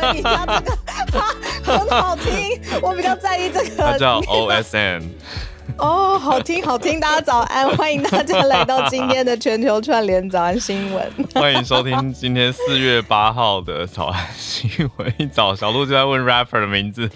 很好听，我比较在意这个。它叫 OSN。哦，好听好听，大家早安，欢迎大家来到今天的全球串联早安新闻。欢迎收听今天四月八号的早安新闻。一早小鹿就在问 rapper 的名字，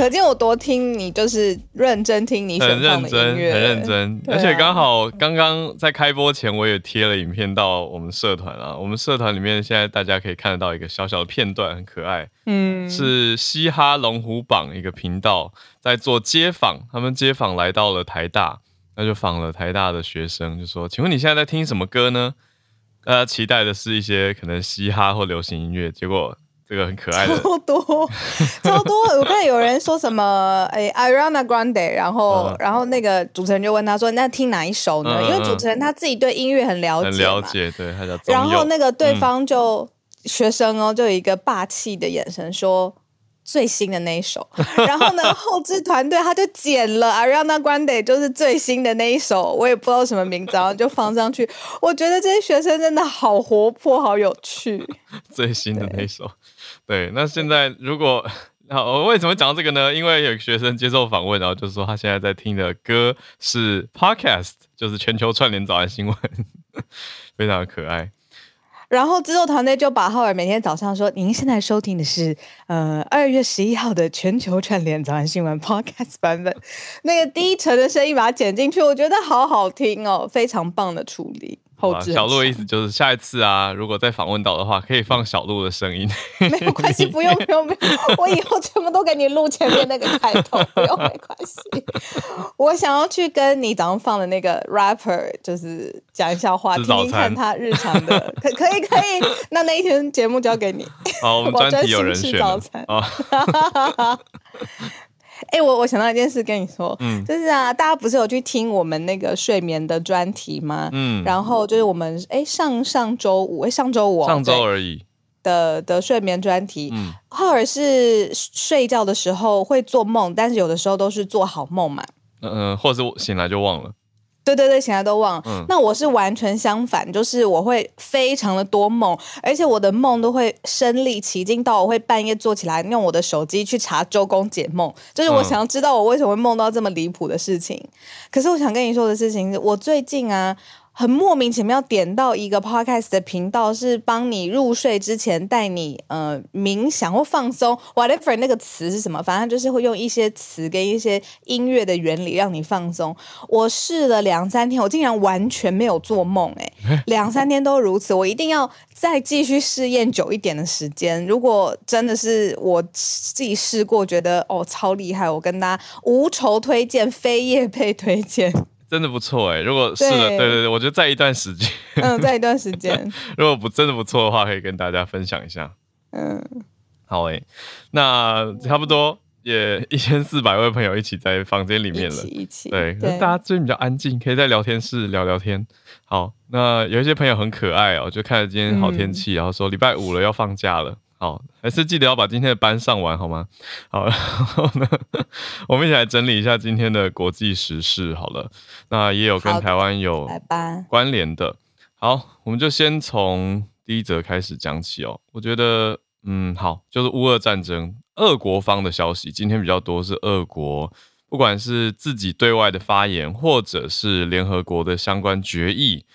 可见我多听你，就是认真听你选放的音乐，很认真，很认真。而且刚好刚刚在开播前，我也贴了影片到我们社团啊。我们社团里面现在大家可以看得到一个小小的片段，很可爱。嗯，是嘻哈龙虎榜一个频道。在做街访，他们街访来到了台大，那就访了台大的学生，就说：“请问你现在在听什么歌呢？”大家期待的是一些可能嘻哈或流行音乐，结果这个很可爱的超多 超多。我看有人说什么哎，Ariana Grande，然后、嗯、然后那个主持人就问他说：“那听哪一首呢？”嗯、因为主持人他自己对音乐很了解，很了解，对，他叫。然后那个对方就、嗯、学生哦，就有一个霸气的眼神说。最新的那一首，然后呢，后置团队他就剪了 Ariana Grande，就是最新的那一首，我也不知道什么名字，然后就放上去。我觉得这些学生真的好活泼，好有趣。最新的那一首，对，那现在如果好，我为什么讲到这个呢？因为有学生接受访问，然后就说他现在在听的歌是 Podcast，就是全球串联早安新闻，非常的可爱。然后制作团队就把浩尔每天早上说：“您现在收听的是呃二月十一号的全球串联早安新闻 Podcast 版本，那个低沉的声音把它剪进去，我觉得好好听哦，非常棒的处理。”小鹿的意思就是下一次啊，如果再访问到的话，可以放小鹿的声音。没有关系，不用 不用不用，我以后全部都给你录前面那个开头，不用没关系。我想要去跟你早上放的那个 rapper，就是讲一下话，听听看他日常的，可可以可以。那那一天节目交给你。好，我们专题有人选 早餐。哎、欸，我我想到一件事跟你说，嗯，就是啊，大家不是有去听我们那个睡眠的专题吗？嗯，然后就是我们哎、欸、上上周五，哎上周五、哦，上周而已的的睡眠专题，嗯，浩尔是睡觉的时候会做梦，但是有的时候都是做好梦嘛，嗯嗯，或者是醒来就忘了。对对对，现在都忘了。嗯，那我是完全相反，就是我会非常的多梦，而且我的梦都会身临其境到我会半夜坐起来用我的手机去查周公解梦，就是我想要知道我为什么会梦到这么离谱的事情。嗯，可是我想跟你说的事情是，我最近啊。很莫名其妙点到一个 podcast 的频道，是帮你入睡之前带你呃冥想或放松，whatever 那个词是什么，反正就是会用一些词跟一些音乐的原理让你放松。我试了两三天，我竟然完全没有做梦，哎，两三天都如此，我一定要再继续试验久一点的时间。如果真的是我自己试过，觉得哦超厉害，我跟大家无仇推荐，非业配推荐。真的不错哎，如果是的，对对对，我觉得在一段时间，嗯，在一段时间，如果不真的不错的话，可以跟大家分享一下。嗯，好哎，那差不多也一千四百位朋友一起在房间里面了，一起，一起对，对大家最近比较安静，可以在聊天室聊聊天。好，那有一些朋友很可爱哦，就看着今天好天气，嗯、然后说礼拜五了要放假了。好，还是记得要把今天的班上完，好吗？好，然后呢，我们一起来整理一下今天的国际时事。好了，那也有跟台湾有关联的。好，我们就先从第一则开始讲起哦。我觉得，嗯，好，就是乌俄战争，俄国方的消息今天比较多，是俄国不管是自己对外的发言，或者是联合国的相关决议，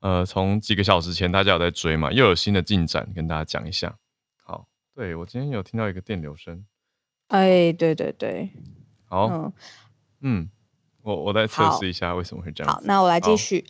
呃，从几个小时前大家有在追嘛，又有新的进展，跟大家讲一下。对，我今天有听到一个电流声，哎，对对对，好，嗯，嗯，我我再测试一下为什么会这样。好，那我来继续。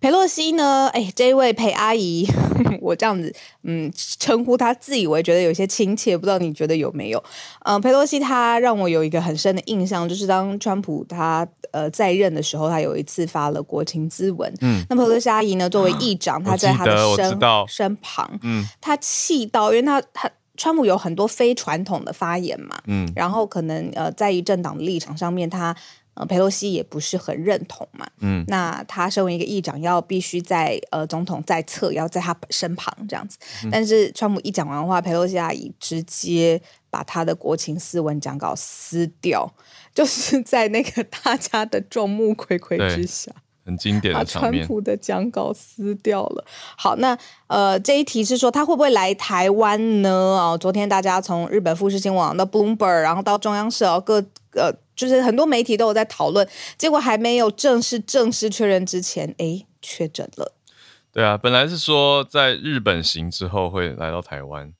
裴洛西呢？哎，这位裴阿姨，我这样子嗯称呼她，自以为觉得有些亲切，不知道你觉得有没有？嗯，裴洛西她让我有一个很深的印象，就是当川普他呃在任的时候，他有一次发了国情咨文。嗯，那裴洛西阿姨呢，作为议长，她在她的身身旁，嗯，她气到，因为她她。川普有很多非传统的发言嘛，嗯，然后可能呃，在于政党的立场上面，他呃，佩洛西也不是很认同嘛，嗯，那他身为一个议长，要必须在呃总统在侧，要在他身旁这样子。嗯、但是川普一讲完话，佩洛西阿姨直接把他的国情斯文讲稿撕掉，就是在那个大家的众目睽睽之下，很经典的场面。把川普的讲稿撕掉了。好，那呃，这一题是说他会不会来台湾呢？哦，昨天大家从日本富士新闻网到 Bloomberg，然后到中央社，各呃，就是很多媒体都有在讨论，结果还没有正式正式确认之前，哎，确诊了。对啊，本来是说在日本行之后会来到台湾。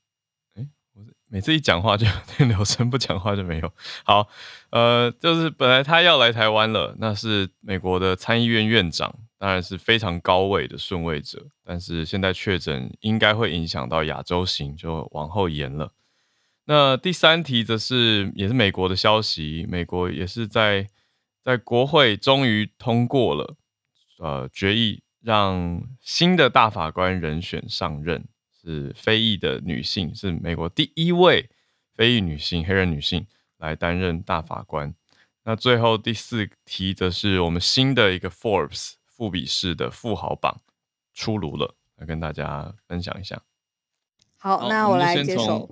每次一讲话就有点留声，不讲话就没有。好，呃，就是本来他要来台湾了，那是美国的参议院院长，当然是非常高位的顺位者。但是现在确诊应该会影响到亚洲行，就往后延了。那第三题则是也是美国的消息，美国也是在在国会终于通过了，呃，决议让新的大法官人选上任。是非裔的女性，是美国第一位非裔女性、黑人女性来担任大法官。那最后第四题则是我们新的一个 Forbes 富比士的富豪榜出炉了，来跟大家分享一下。好，那我来接手。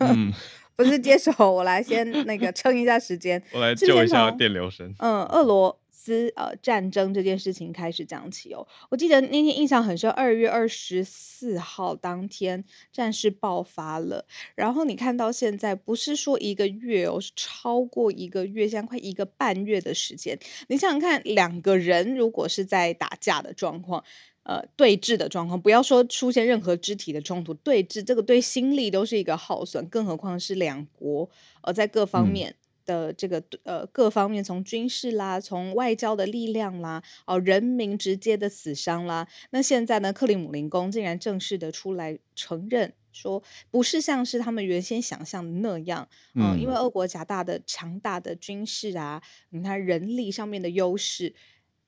嗯，不是接手，我来先那个撑一下时间，我来救一下电流声。嗯，俄罗。斯呃战争这件事情开始讲起哦，我记得那天印象很深，二月二十四号当天战事爆发了，然后你看到现在不是说一个月哦，是超过一个月，现在快一个半月的时间。你想想看，两个人如果是在打架的状况，呃，对峙的状况，不要说出现任何肢体的冲突，对峙这个对心力都是一个耗损，更何况是两国呃在各方面。嗯的这个呃各方面，从军事啦，从外交的力量啦，哦，人民直接的死伤啦，那现在呢，克里姆林宫竟然正式的出来承认说，不是像是他们原先想象的那样，呃、嗯，因为俄国强大的强大的军事啊，你看人力上面的优势，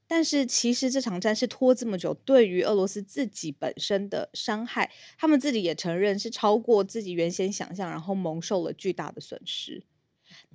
但是其实这场战事拖这么久，对于俄罗斯自己本身的伤害，他们自己也承认是超过自己原先想象，然后蒙受了巨大的损失。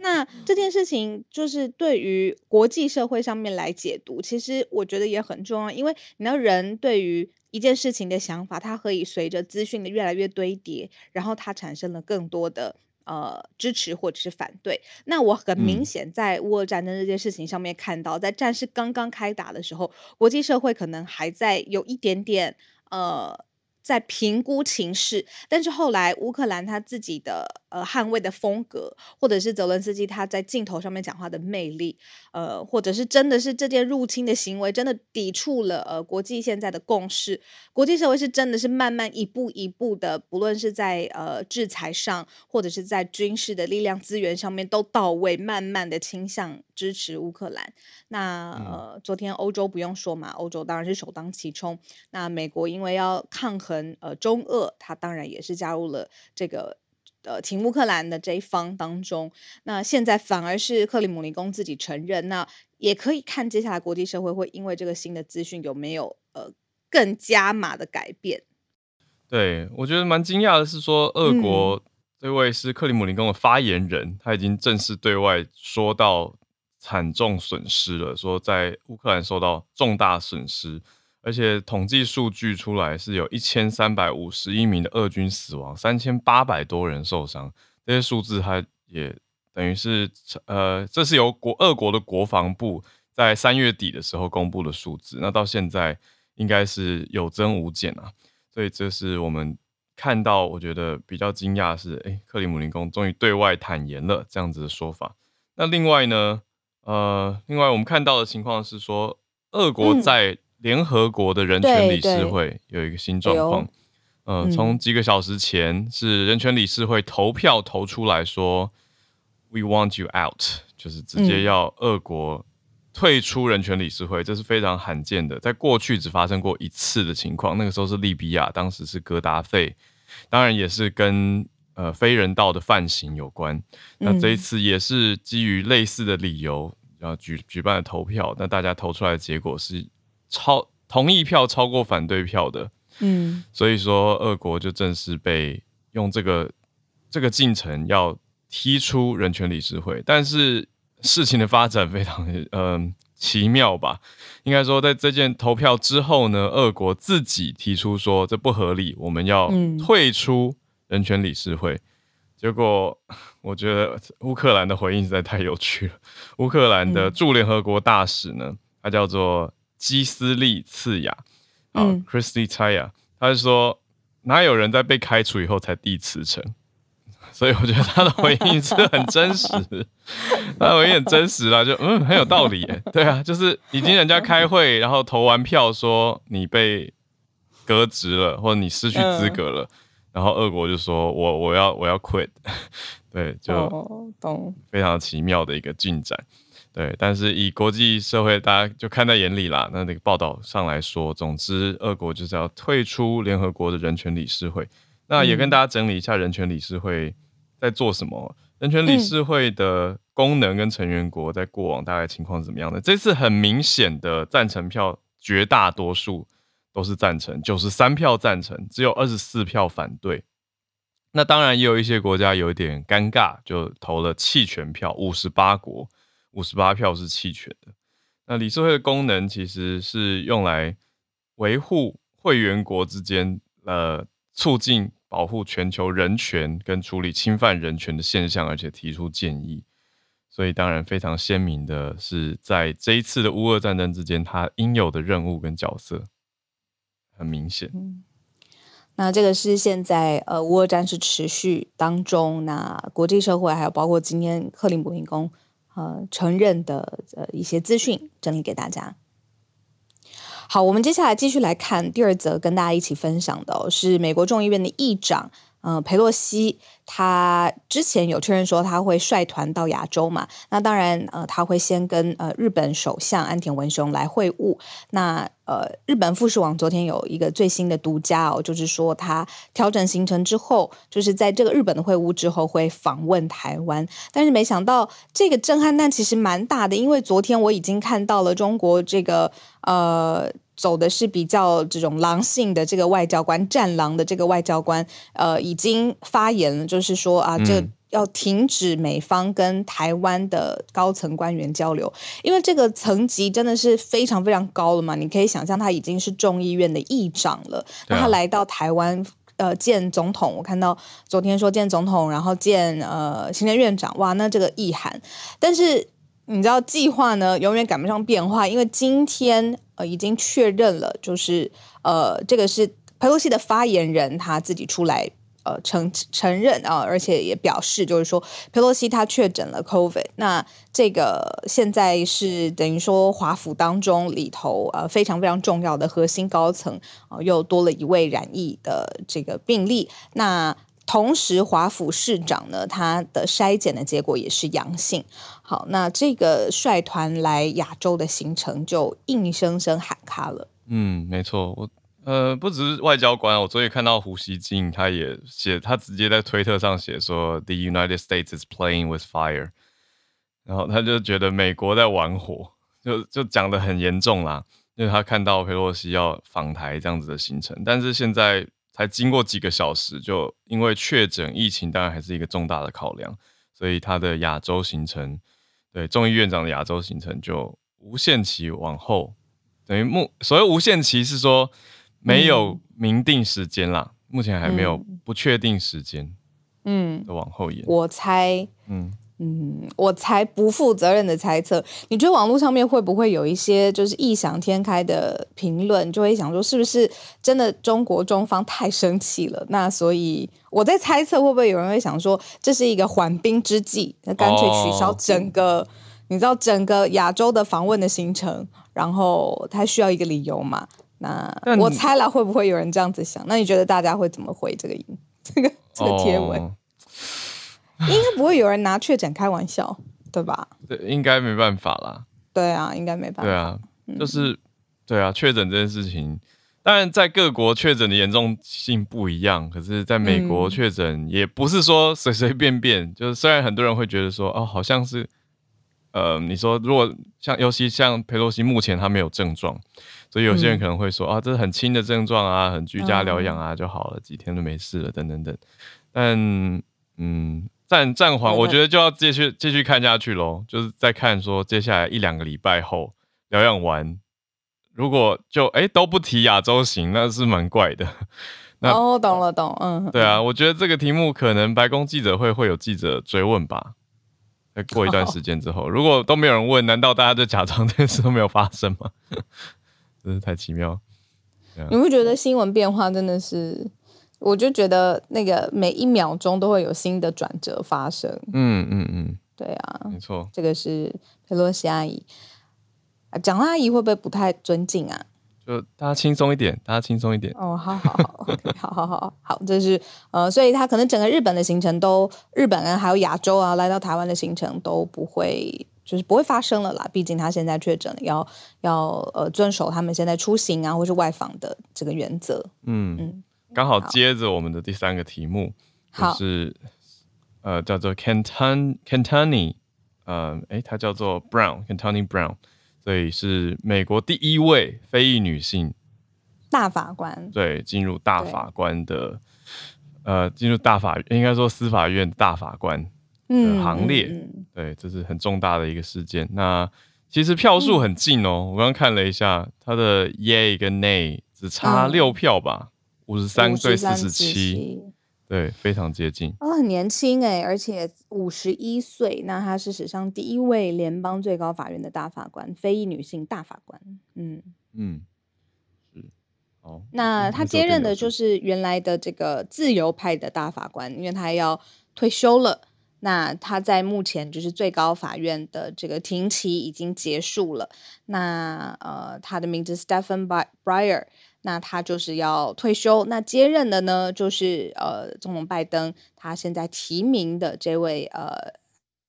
那这件事情就是对于国际社会上面来解读，其实我觉得也很重要，因为你知道人对于一件事情的想法，它可以随着资讯的越来越堆叠，然后它产生了更多的呃支持或者是反对。那我很明显在乌俄战争这件事情上面看到，在战事刚刚开打的时候，国际社会可能还在有一点点呃。在评估情势，但是后来乌克兰他自己的呃捍卫的风格，或者是泽伦斯基他在镜头上面讲话的魅力，呃，或者是真的是这件入侵的行为真的抵触了呃国际现在的共识，国际社会是真的是慢慢一步一步的，不论是在呃制裁上，或者是在军事的力量资源上面都到位，慢慢的倾向支持乌克兰。那呃昨天欧洲不用说嘛，欧洲当然是首当其冲。那美国因为要抗衡。呃，中俄他当然也是加入了这个呃，挺乌克兰的这一方当中。那现在反而是克里姆林宫自己承认，那也可以看接下来国际社会会因为这个新的资讯有没有呃更加码的改变。对，我觉得蛮惊讶的是说，俄国这位是克里姆林宫的发言人，嗯、他已经正式对外说到惨重损失了，说在乌克兰受到重大损失。而且统计数据出来是有一千三百五十一名的俄军死亡，三千八百多人受伤。这些数字，它也等于是呃，这是由国俄国的国防部在三月底的时候公布的数字。那到现在应该是有增无减啊。所以这是我们看到，我觉得比较惊讶是，哎，克里姆林宫终于对外坦言了这样子的说法。那另外呢，呃，另外我们看到的情况是说，俄国在、嗯联合国的人权理事会有一个新状况，嗯，从、呃、几个小时前是人权理事会投票投出来说、嗯、，We want you out，就是直接要俄国退出人权理事会，这是非常罕见的，在过去只发生过一次的情况，那个时候是利比亚，当时是格达费，当然也是跟呃非人道的犯行有关，那这一次也是基于类似的理由，然后举举办了投票，那大家投出来的结果是。超同意票超过反对票的，嗯，所以说俄国就正式被用这个这个进程要踢出人权理事会，但是事情的发展非常嗯、呃、奇妙吧？应该说在这件投票之后呢，俄国自己提出说这不合理，我们要退出人权理事会。嗯、结果 我觉得乌克兰的回应实在太有趣了。乌克兰的驻联合国大使呢，他叫做。基斯利次雅啊，Christy Tsaya，他就说哪有人在被开除以后才递辞呈？所以我觉得他的回应是很真实，他的回应很真实啦，就嗯很有道理耶。对啊，就是已经人家开会，然后投完票说你被革职了，或者你失去资格了，嗯、然后俄国就说我我要我要 quit，对，就懂，非常奇妙的一个进展。对，但是以国际社会大家就看在眼里啦。那那个报道上来说，总之俄国就是要退出联合国的人权理事会。那也跟大家整理一下人权理事会在做什么。人权理事会的功能跟成员国在过往大概情况是怎么样的？这次很明显的赞成票，绝大多数都是赞成，九十三票赞成，只有二十四票反对。那当然也有一些国家有一点尴尬，就投了弃权票，五十八国。五十八票是弃权的。那理事会的功能其实是用来维护会员国之间，呃，促进保护全球人权跟处理侵犯人权的现象，而且提出建议。所以当然非常鲜明的是，在这一次的乌俄战争之间，它应有的任务跟角色很明显。那这个是现在呃乌俄战事持续当中，那国际社会还有包括今天克里姆林宫。呃，承认的呃一些资讯整理给大家。好，我们接下来继续来看第二则，跟大家一起分享的，是美国众议院的议长。呃，裴洛西他之前有确认说他会率团到亚洲嘛？那当然，呃，他会先跟呃日本首相安田文雄来会晤。那呃，日本富士网昨天有一个最新的独家哦，就是说他调整行程之后，就是在这个日本的会晤之后会访问台湾。但是没想到这个震撼弹其实蛮大的，因为昨天我已经看到了中国这个呃。走的是比较这种狼性的这个外交官，战狼的这个外交官，呃，已经发言了，就是说啊，这要停止美方跟台湾的高层官员交流，因为这个层级真的是非常非常高了嘛。你可以想象，他已经是众议院的议长了，那他来到台湾，呃，见总统，我看到昨天说见总统，然后见呃行政院长，哇，那这个意涵，但是。你知道计划呢，永远赶不上变化，因为今天呃已经确认了，就是呃这个是佩洛西的发言人他自己出来呃承承认啊，而且也表示就是说佩洛西他确诊了 COVID，那这个现在是等于说华府当中里头呃非常非常重要的核心高层啊、又多了一位染疫的这个病例，那。同时，华府市长呢，他的筛检的结果也是阳性。好，那这个率团来亚洲的行程就硬生生喊卡了。嗯，没错，我呃不只是外交官，我昨天看到胡锡进，他也写，他直接在推特上写说，The United States is playing with fire，然后他就觉得美国在玩火，就就讲得很严重啦，因为他看到佩洛西要访台这样子的行程，但是现在。才经过几个小时，就因为确诊疫情，当然还是一个重大的考量，所以他的亚洲行程，对众议院长的亚洲行程就无限期往后，等于目所谓无限期是说没有明定时间啦，嗯、目前还没有不确定时间，嗯，往后延。我猜，嗯。嗯，我才不负责任的猜测。你觉得网络上面会不会有一些就是异想天开的评论，就会想说是不是真的中国中方太生气了？那所以我在猜测，会不会有人会想说这是一个缓兵之计，那干脆取消整个，哦、你知道整个亚洲的访问的行程，然后他需要一个理由嘛？那我猜了，会不会有人这样子想？那你觉得大家会怎么回这个 这个这个贴文？哦 应该不会有人拿确诊开玩笑，对吧？对，应该没办法啦。对啊，应该没办法。对啊，就是对啊，确诊这件事情，当然在各国确诊的严重性不一样，可是在美国确诊也不是说随随便便。就是虽然很多人会觉得说，哦，好像是，呃，你说如果像尤其像佩洛西目前他没有症状，所以有些人可能会说，啊，这是很轻的症状啊，很居家疗养啊就好了，几天就没事了，等等等。但嗯。暂暂缓，我觉得就要继续继续看下去喽。就是再看说接下来一两个礼拜后疗养完，如果就哎、欸、都不提亚洲行，那是蛮怪的。那哦，懂了懂，嗯，对啊，我觉得这个题目可能白宫记者会会有记者追问吧。再过一段时间之后，如果都没有人问，难道大家就假装这件事都没有发生吗？真是太奇妙。你会觉得新闻变化真的是？我就觉得那个每一秒钟都会有新的转折发生。嗯嗯嗯，对啊，没错。这个是佩洛西阿姨啊，讲阿姨会不会不太尊敬啊？就大家轻松一点，大家轻松一点。哦，好好好好好好好，这是呃，所以他可能整个日本的行程都，日本人还有亚洲啊，来到台湾的行程都不会，就是不会发生了啦。毕竟他现在确诊，要要呃遵守他们现在出行啊或是外访的这个原则。嗯嗯。刚好接着我们的第三个题目，好就是呃叫做 Ketanji Ketanji 呃诶，它叫做 Brown Ketanji Brown，所以是美国第一位非裔女性大法官，对，进入大法官的对呃进入大法应该说司法院大法官的行列，嗯嗯、对，这是很重大的一个事件。那其实票数很近哦，嗯、我刚刚看了一下，他的 Yay 跟 Nay 只差六票吧。嗯五十三对四十七，对，非常接近。哦，很年轻哎，而且五十一岁，那她是史上第一位联邦最高法院的大法官，非裔女性大法官。嗯嗯，是。哦，那他接任的就是原来的这个自由派的大法官，因为他要退休了。那他在目前就是最高法院的这个庭期已经结束了。那呃，他的名字 Stephen Breyer。那他就是要退休，那接任的呢，就是呃，总统拜登他现在提名的这位呃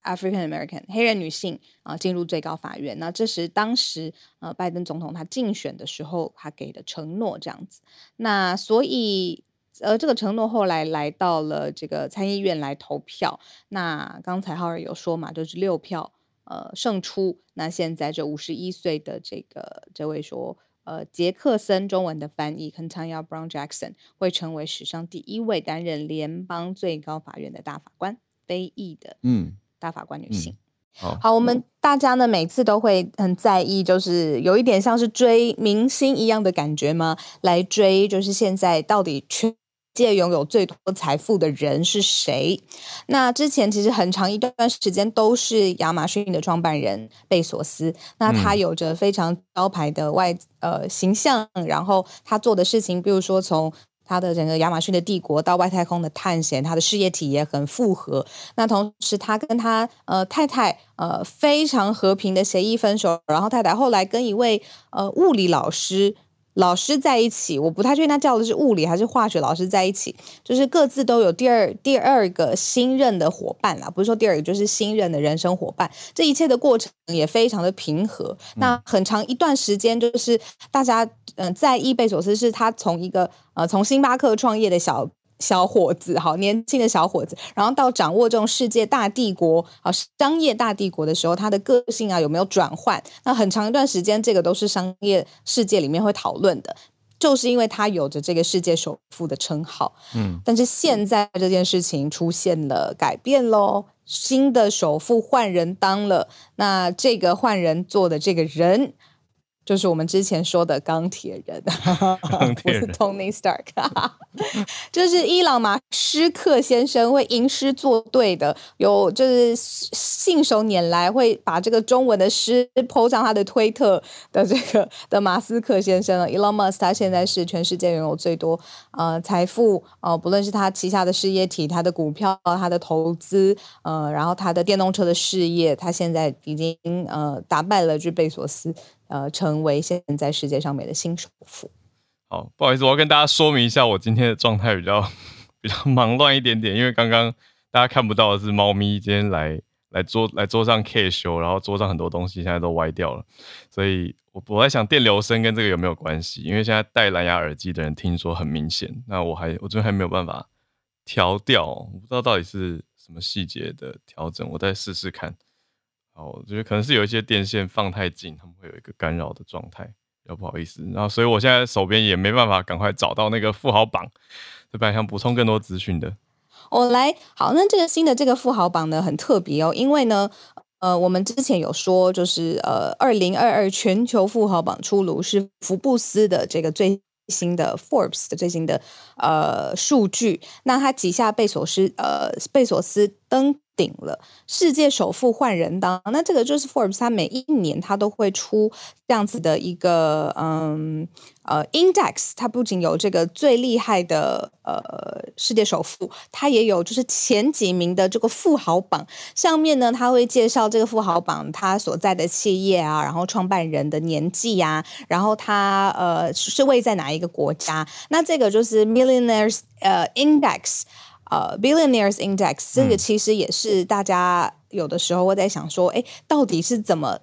，African American 黑人女性啊，进入最高法院。那这是当时呃，拜登总统他竞选的时候他给的承诺，这样子。那所以呃，这个承诺后来来到了这个参议院来投票。那刚才浩尔有说嘛，就是六票呃胜出。那现在这五十一岁的这个这位说。呃，杰克森中文的翻译 k e n t a n y a Brown Jackson 会成为史上第一位担任联邦最高法院的大法官，非裔的嗯大法官女性。嗯嗯、好，好，我们大家呢每次都会很在意，就是有一点像是追明星一样的感觉吗？来追，就是现在到底全界拥有最多财富的人是谁？那之前其实很长一段时间都是亚马逊的创办人贝索斯。那他有着非常招牌的外呃形象，然后他做的事情，比如说从他的整个亚马逊的帝国到外太空的探险，他的事业体也很复合。那同时他跟他呃太太呃非常和平的协议分手，然后太太后来跟一位呃物理老师。老师在一起，我不太确定他叫的是物理还是化学老师在一起，就是各自都有第二第二个新任的伙伴啦，不是说第二个就是新任的人生伙伴，这一切的过程也非常的平和。嗯、那很长一段时间，就是大家嗯、呃、在伊贝索斯是他从一个呃从星巴克创业的小。小伙子，好年轻的小伙子，然后到掌握这种世界大帝国啊，商业大帝国的时候，他的个性啊有没有转换？那很长一段时间，这个都是商业世界里面会讨论的，就是因为他有着这个世界首富的称号。嗯，但是现在这件事情出现了改变喽，新的首富换人当了，那这个换人做的这个人。就是我们之前说的钢铁人，钢铁人 不是 Tony Stark，就是伊朗马斯克先生会吟诗作对的，有就是信手拈来会把这个中文的诗 po 上他的推特的这个的马斯克先生了。Elon Musk 他现在是全世界拥有最多呃财富呃，不论是他旗下的事业体、他的股票、他的投资呃，然后他的电动车的事业，他现在已经呃打败了就贝索斯。呃，成为现在世界上面的新首富。好，不好意思，我要跟大家说明一下，我今天的状态比较比较 忙乱一点点，因为刚刚大家看不到的是猫咪今天来来桌来桌上 K 修，然后桌上很多东西现在都歪掉了，所以我我在想电流声跟这个有没有关系？因为现在戴蓝牙耳机的人听说很明显，那我还我这边还没有办法调调，我不知道到底是什么细节的调整，我再试试看。好，我觉得可能是有一些电线放太近，他们会有一个干扰的状态，要不好意思。然后，所以我现在手边也没办法赶快找到那个富豪榜，这边想补充更多资讯的。我来，好，那这个新的这个富豪榜呢，很特别哦，因为呢，呃，我们之前有说，就是呃，二零二二全球富豪榜出炉是福布斯的这个最新的 Forbes 的最新的呃数据，那他旗下贝索斯呃贝索斯登顶了世界首富换人当，那这个就是 Forbes，它每一年它都会出这样子的一个嗯呃 index，它不仅有这个最厉害的呃世界首富，它也有就是前几名的这个富豪榜，上面呢它会介绍这个富豪榜它所在的企业啊，然后创办人的年纪呀、啊，然后它呃是位在哪一个国家，那这个就是 Millionaires 呃 Index。呃、uh，Billionaires Index 这个其实也是大家有的时候会在想说，哎，到底是怎么？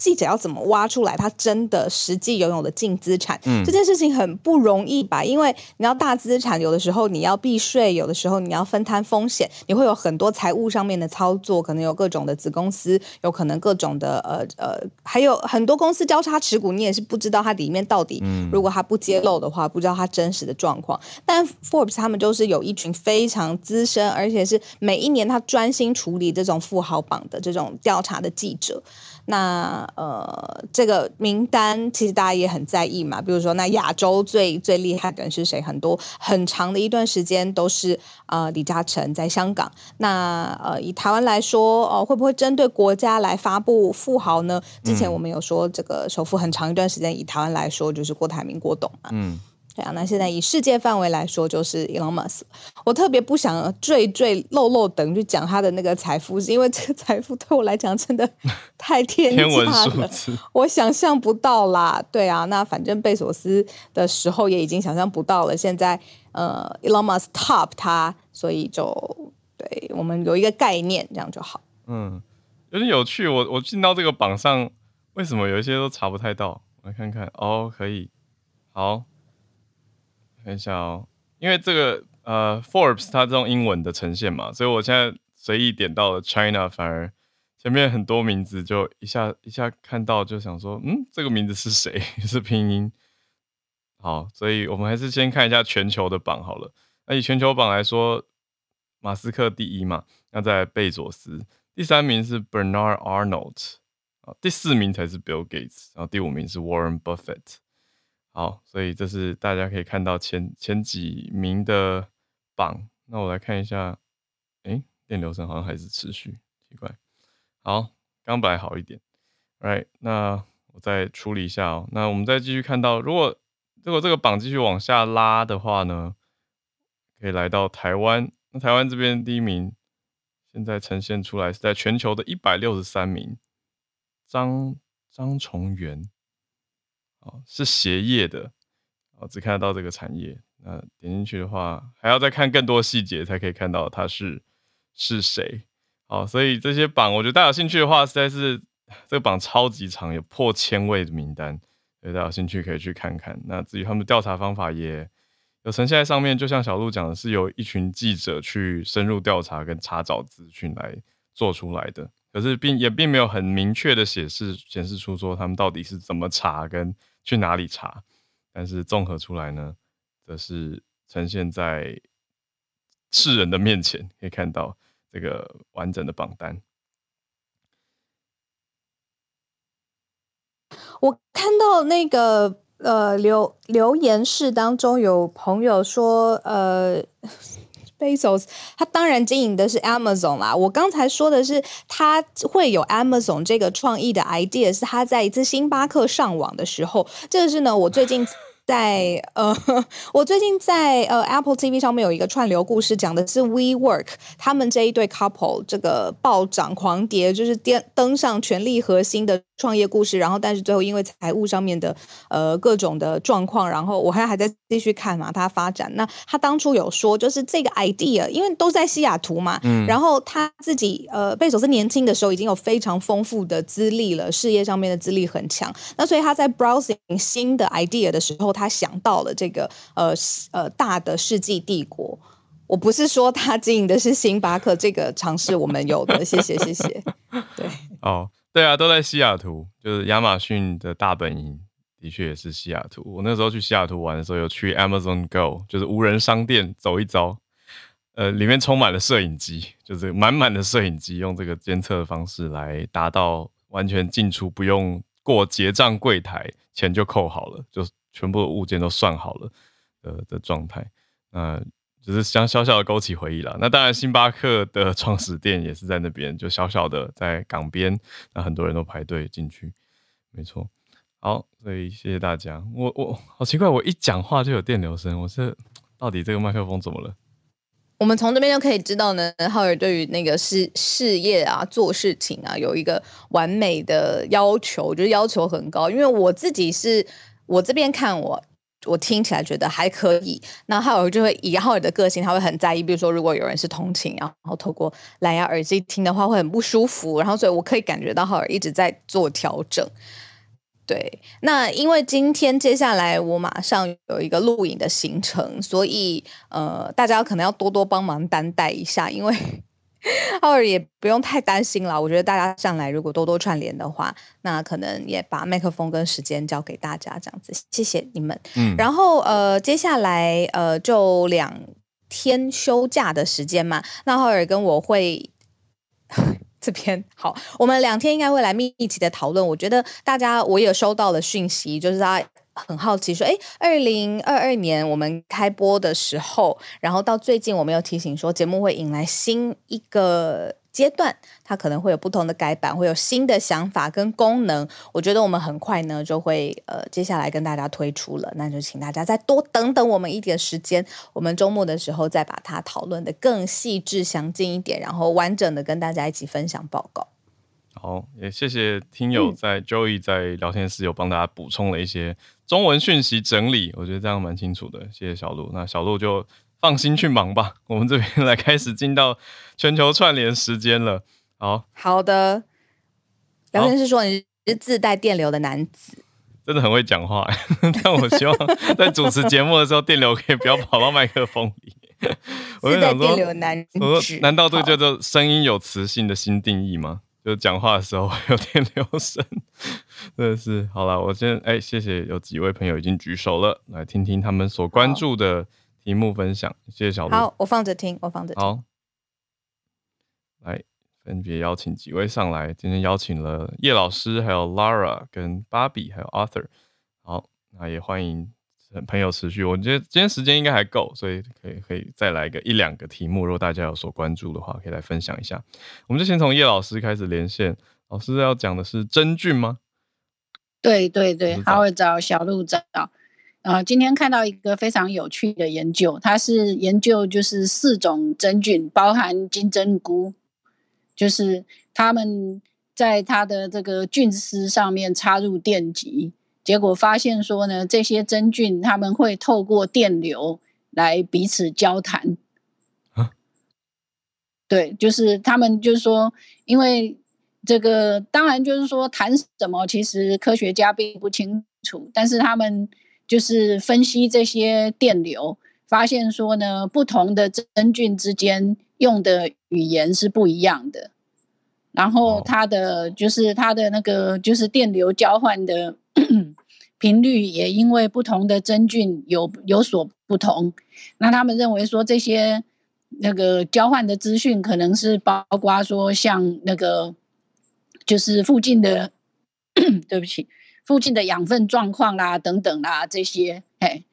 记者要怎么挖出来他真的实际拥有的净资产？嗯，这件事情很不容易吧？因为你要大资产，有的时候你要避税，有的时候你要分摊风险，你会有很多财务上面的操作，可能有各种的子公司，有可能各种的呃呃，还有很多公司交叉持股，你也是不知道它里面到底，如果它不揭露的话，不知道它真实的状况。但 Forbes 他们就是有一群非常资深，而且是每一年他专心处理这种富豪榜的这种调查的记者。那呃，这个名单其实大家也很在意嘛。比如说，那亚洲最最厉害的人是谁？很多很长的一段时间都是呃李嘉诚在香港。那呃，以台湾来说，哦、呃，会不会针对国家来发布富豪呢？之前我们有说，这个首富很长一段时间以台湾来说就是郭台铭、郭董嘛。嗯。对啊，那现在以世界范围来说，就是 Elon Musk。我特别不想赘赘漏漏等去讲他的那个财富，是因为这个财富对我来讲真的太 天价了，我想象不到啦。对啊，那反正贝索斯的时候也已经想象不到了，现在呃，Elon Musk top 他，所以就对我们有一个概念，这样就好。嗯，有点有趣。我我进到这个榜上，为什么有一些都查不太到？来看看哦，可以，好。看一下哦，因为这个呃，Forbes 它这种英文的呈现嘛，所以我现在随意点到了 China，反而前面很多名字就一下一下看到就想说，嗯，这个名字是谁？是拼音。好，所以我们还是先看一下全球的榜好了。那以全球榜来说，马斯克第一嘛，那在贝佐斯，第三名是 Bernard Arnault，啊，第四名才是 Bill Gates，然后第五名是 Warren Buffett。好，所以这是大家可以看到前前几名的榜。那我来看一下，诶，电流声好像还是持续，奇怪。好，刚本来好一点，right？那我再处理一下哦。那我们再继续看到，如果如果这个榜继续往下拉的话呢，可以来到台湾。那台湾这边第一名，现在呈现出来是在全球的一百六十三名，张张崇元。哦，是鞋业的，哦，只看得到这个产业。那点进去的话，还要再看更多细节才可以看到他是是谁。好，所以这些榜，我觉得大家有兴趣的话，实在是这个榜超级长，有破千位的名单，所以大家有兴趣可以去看看。那至于他们的调查方法，也有呈现在上面。就像小鹿讲的，是由一群记者去深入调查跟查找资讯来做出来的。可是并也并没有很明确的显示显示出说他们到底是怎么查跟。去哪里查？但是综合出来呢，则是呈现在世人的面前，可以看到这个完整的榜单。我看到那个呃留留言室当中有朋友说呃。Bezos，他当然经营的是 Amazon 啦。我刚才说的是，他会有 Amazon 这个创意的 idea，是他在一次星巴克上网的时候。这个是呢，我最近。在呃，我最近在呃 Apple TV 上面有一个串流故事，讲的是 WeWork 他们这一对 couple 这个暴涨狂跌，就是登登上权力核心的创业故事。然后，但是最后因为财务上面的呃各种的状况，然后我还还在继续看嘛，他发展。那他当初有说，就是这个 idea，因为都在西雅图嘛，嗯，然后他自己呃贝索斯年轻的时候已经有非常丰富的资历了，事业上面的资历很强。那所以他在 browsing 新的 idea 的时候，他想到了这个呃呃大的世纪帝国，我不是说他经营的是星巴克，这个尝试我们有的，谢谢谢谢。对，哦，对啊，都在西雅图，就是亚马逊的大本营，的确也是西雅图。我那时候去西雅图玩的时候，有去 Amazon Go，就是无人商店走一遭，呃，里面充满了摄影机，就是满满的摄影机，用这个监测的方式来达到完全进出不用过结账柜台，钱就扣好了，就。全部的物件都算好了的的状态，那只是想小小的勾起回忆了。那当然，星巴克的 创始店也是在那边，就小小的在港边，那很多人都排队进去。没错，好，所以谢谢大家。我我好奇怪，我一讲话就有电流声，我是到底这个麦克风怎么了？我们从这边就可以知道呢，浩尔对于那个事事业啊、做事情啊，有一个完美的要求，我觉得要求很高。因为我自己是我这边看我。我听起来觉得还可以，那浩尔就会以浩尔的个性，他会很在意。比如说，如果有人是通勤，然后透过蓝牙耳机听的话，会很不舒服。然后，所以我可以感觉到浩尔一直在做调整。对，那因为今天接下来我马上有一个录影的行程，所以呃，大家可能要多多帮忙担待一下，因为。浩尔也不用太担心了，我觉得大家上来如果多多串联的话，那可能也把麦克风跟时间交给大家这样子，谢谢你们。嗯，然后呃，接下来呃，就两天休假的时间嘛，那浩尔跟我会 这边好，我们两天应该会来密集的讨论。我觉得大家我也收到了讯息，就是他。很好奇，说，哎，二零二二年我们开播的时候，然后到最近，我们又提醒说，节目会迎来新一个阶段，它可能会有不同的改版，会有新的想法跟功能。我觉得我们很快呢就会，呃，接下来跟大家推出了，那就请大家再多等等我们一点时间，我们周末的时候再把它讨论得更细致详尽一点，然后完整的跟大家一起分享报告。好，也谢谢听友在 Joey 在聊天室有帮大家补充了一些中文讯息整理，我觉得这样蛮清楚的。谢谢小鹿，那小鹿就放心去忙吧。我们这边 来开始进到全球串联时间了。好好的，聊天室说你是自带电流的男子，真的很会讲话。但我希望 在主持节目的时候，电流可以不要跑到麦克风里。自带电流男子，我说难道这叫做声音有磁性的新定义吗？就讲话的时候有点 留神，真的是好了。我先哎、欸，谢谢有几位朋友已经举手了，来听听他们所关注的题目分享。谢谢小鹿。好，我放着听，我放着听。好，来分别邀请几位上来。今天邀请了叶老师，还有 Lara 跟 Bobby，还有 Arthur。好，那也欢迎。朋友持续，我觉得今天时间应该还够，所以可以可以再来个一两个题目。如果大家有所关注的话，可以来分享一下。我们就先从叶老师开始连线。老师要讲的是真菌吗？对对对，他会找小鹿找。呃，今天看到一个非常有趣的研究，它是研究就是四种真菌，包含金针菇，就是他们在它的这个菌丝上面插入电极。结果发现说呢，这些真菌他们会透过电流来彼此交谈。啊，对，就是他们就是说，因为这个当然就是说谈什么，其实科学家并不清楚，但是他们就是分析这些电流，发现说呢，不同的真菌之间用的语言是不一样的，然后它的就是它的那个就是电流交换的。频率也因为不同的真菌有有所不同，那他们认为说这些那个交换的资讯可能是包括说像那个就是附近的，对不起，附近的养分状况啦等等啦这些，哎，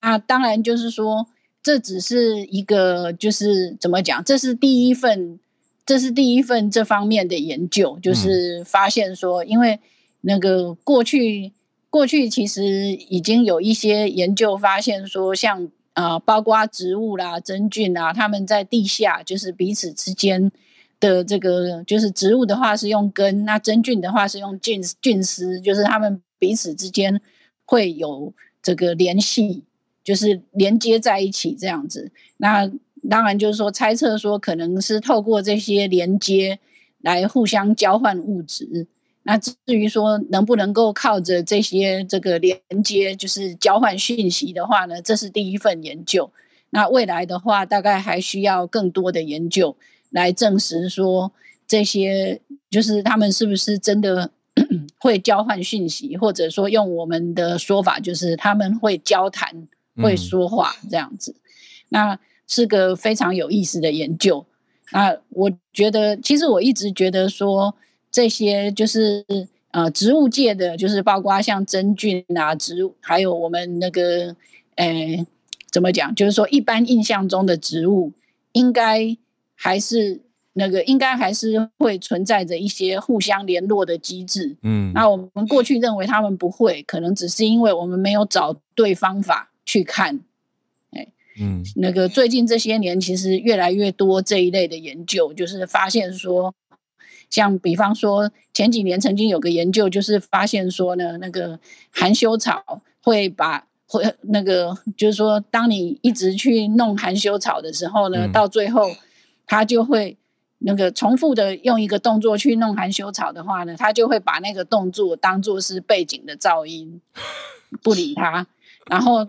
那当然就是说这只是一个就是怎么讲，这是第一份，这是第一份这方面的研究，就是发现说因为那个过去。过去其实已经有一些研究发现说像，呃、啊，包括植物啦、真菌啊，它们在地下就是彼此之间的这个，就是植物的话是用根，那真菌的话是用菌菌丝，就是它们彼此之间会有这个联系，就是连接在一起这样子。那当然就是说，猜测说可能是透过这些连接来互相交换物质。那至于说能不能够靠着这些这个连接，就是交换讯息的话呢，这是第一份研究。那未来的话，大概还需要更多的研究来证实说这些就是他们是不是真的 会交换讯息，或者说用我们的说法，就是他们会交谈、会说话这样子。那是个非常有意思的研究。那我觉得，其实我一直觉得说。这些就是呃植物界的，就是包括像真菌啊，植物还有我们那个呃怎么讲？就是说，一般印象中的植物应该还是那个，应该还是会存在着一些互相联络的机制。嗯，那我们过去认为他们不会，可能只是因为我们没有找对方法去看。哎，嗯，那个最近这些年，其实越来越多这一类的研究，就是发现说，像比方说前几年曾经有个研究，就是发现说呢，那个含羞草会把。会那个，就是说，当你一直去弄含羞草的时候呢，嗯、到最后，它就会那个重复的用一个动作去弄含羞草的话呢，它就会把那个动作当做是背景的噪音，不理它。然后，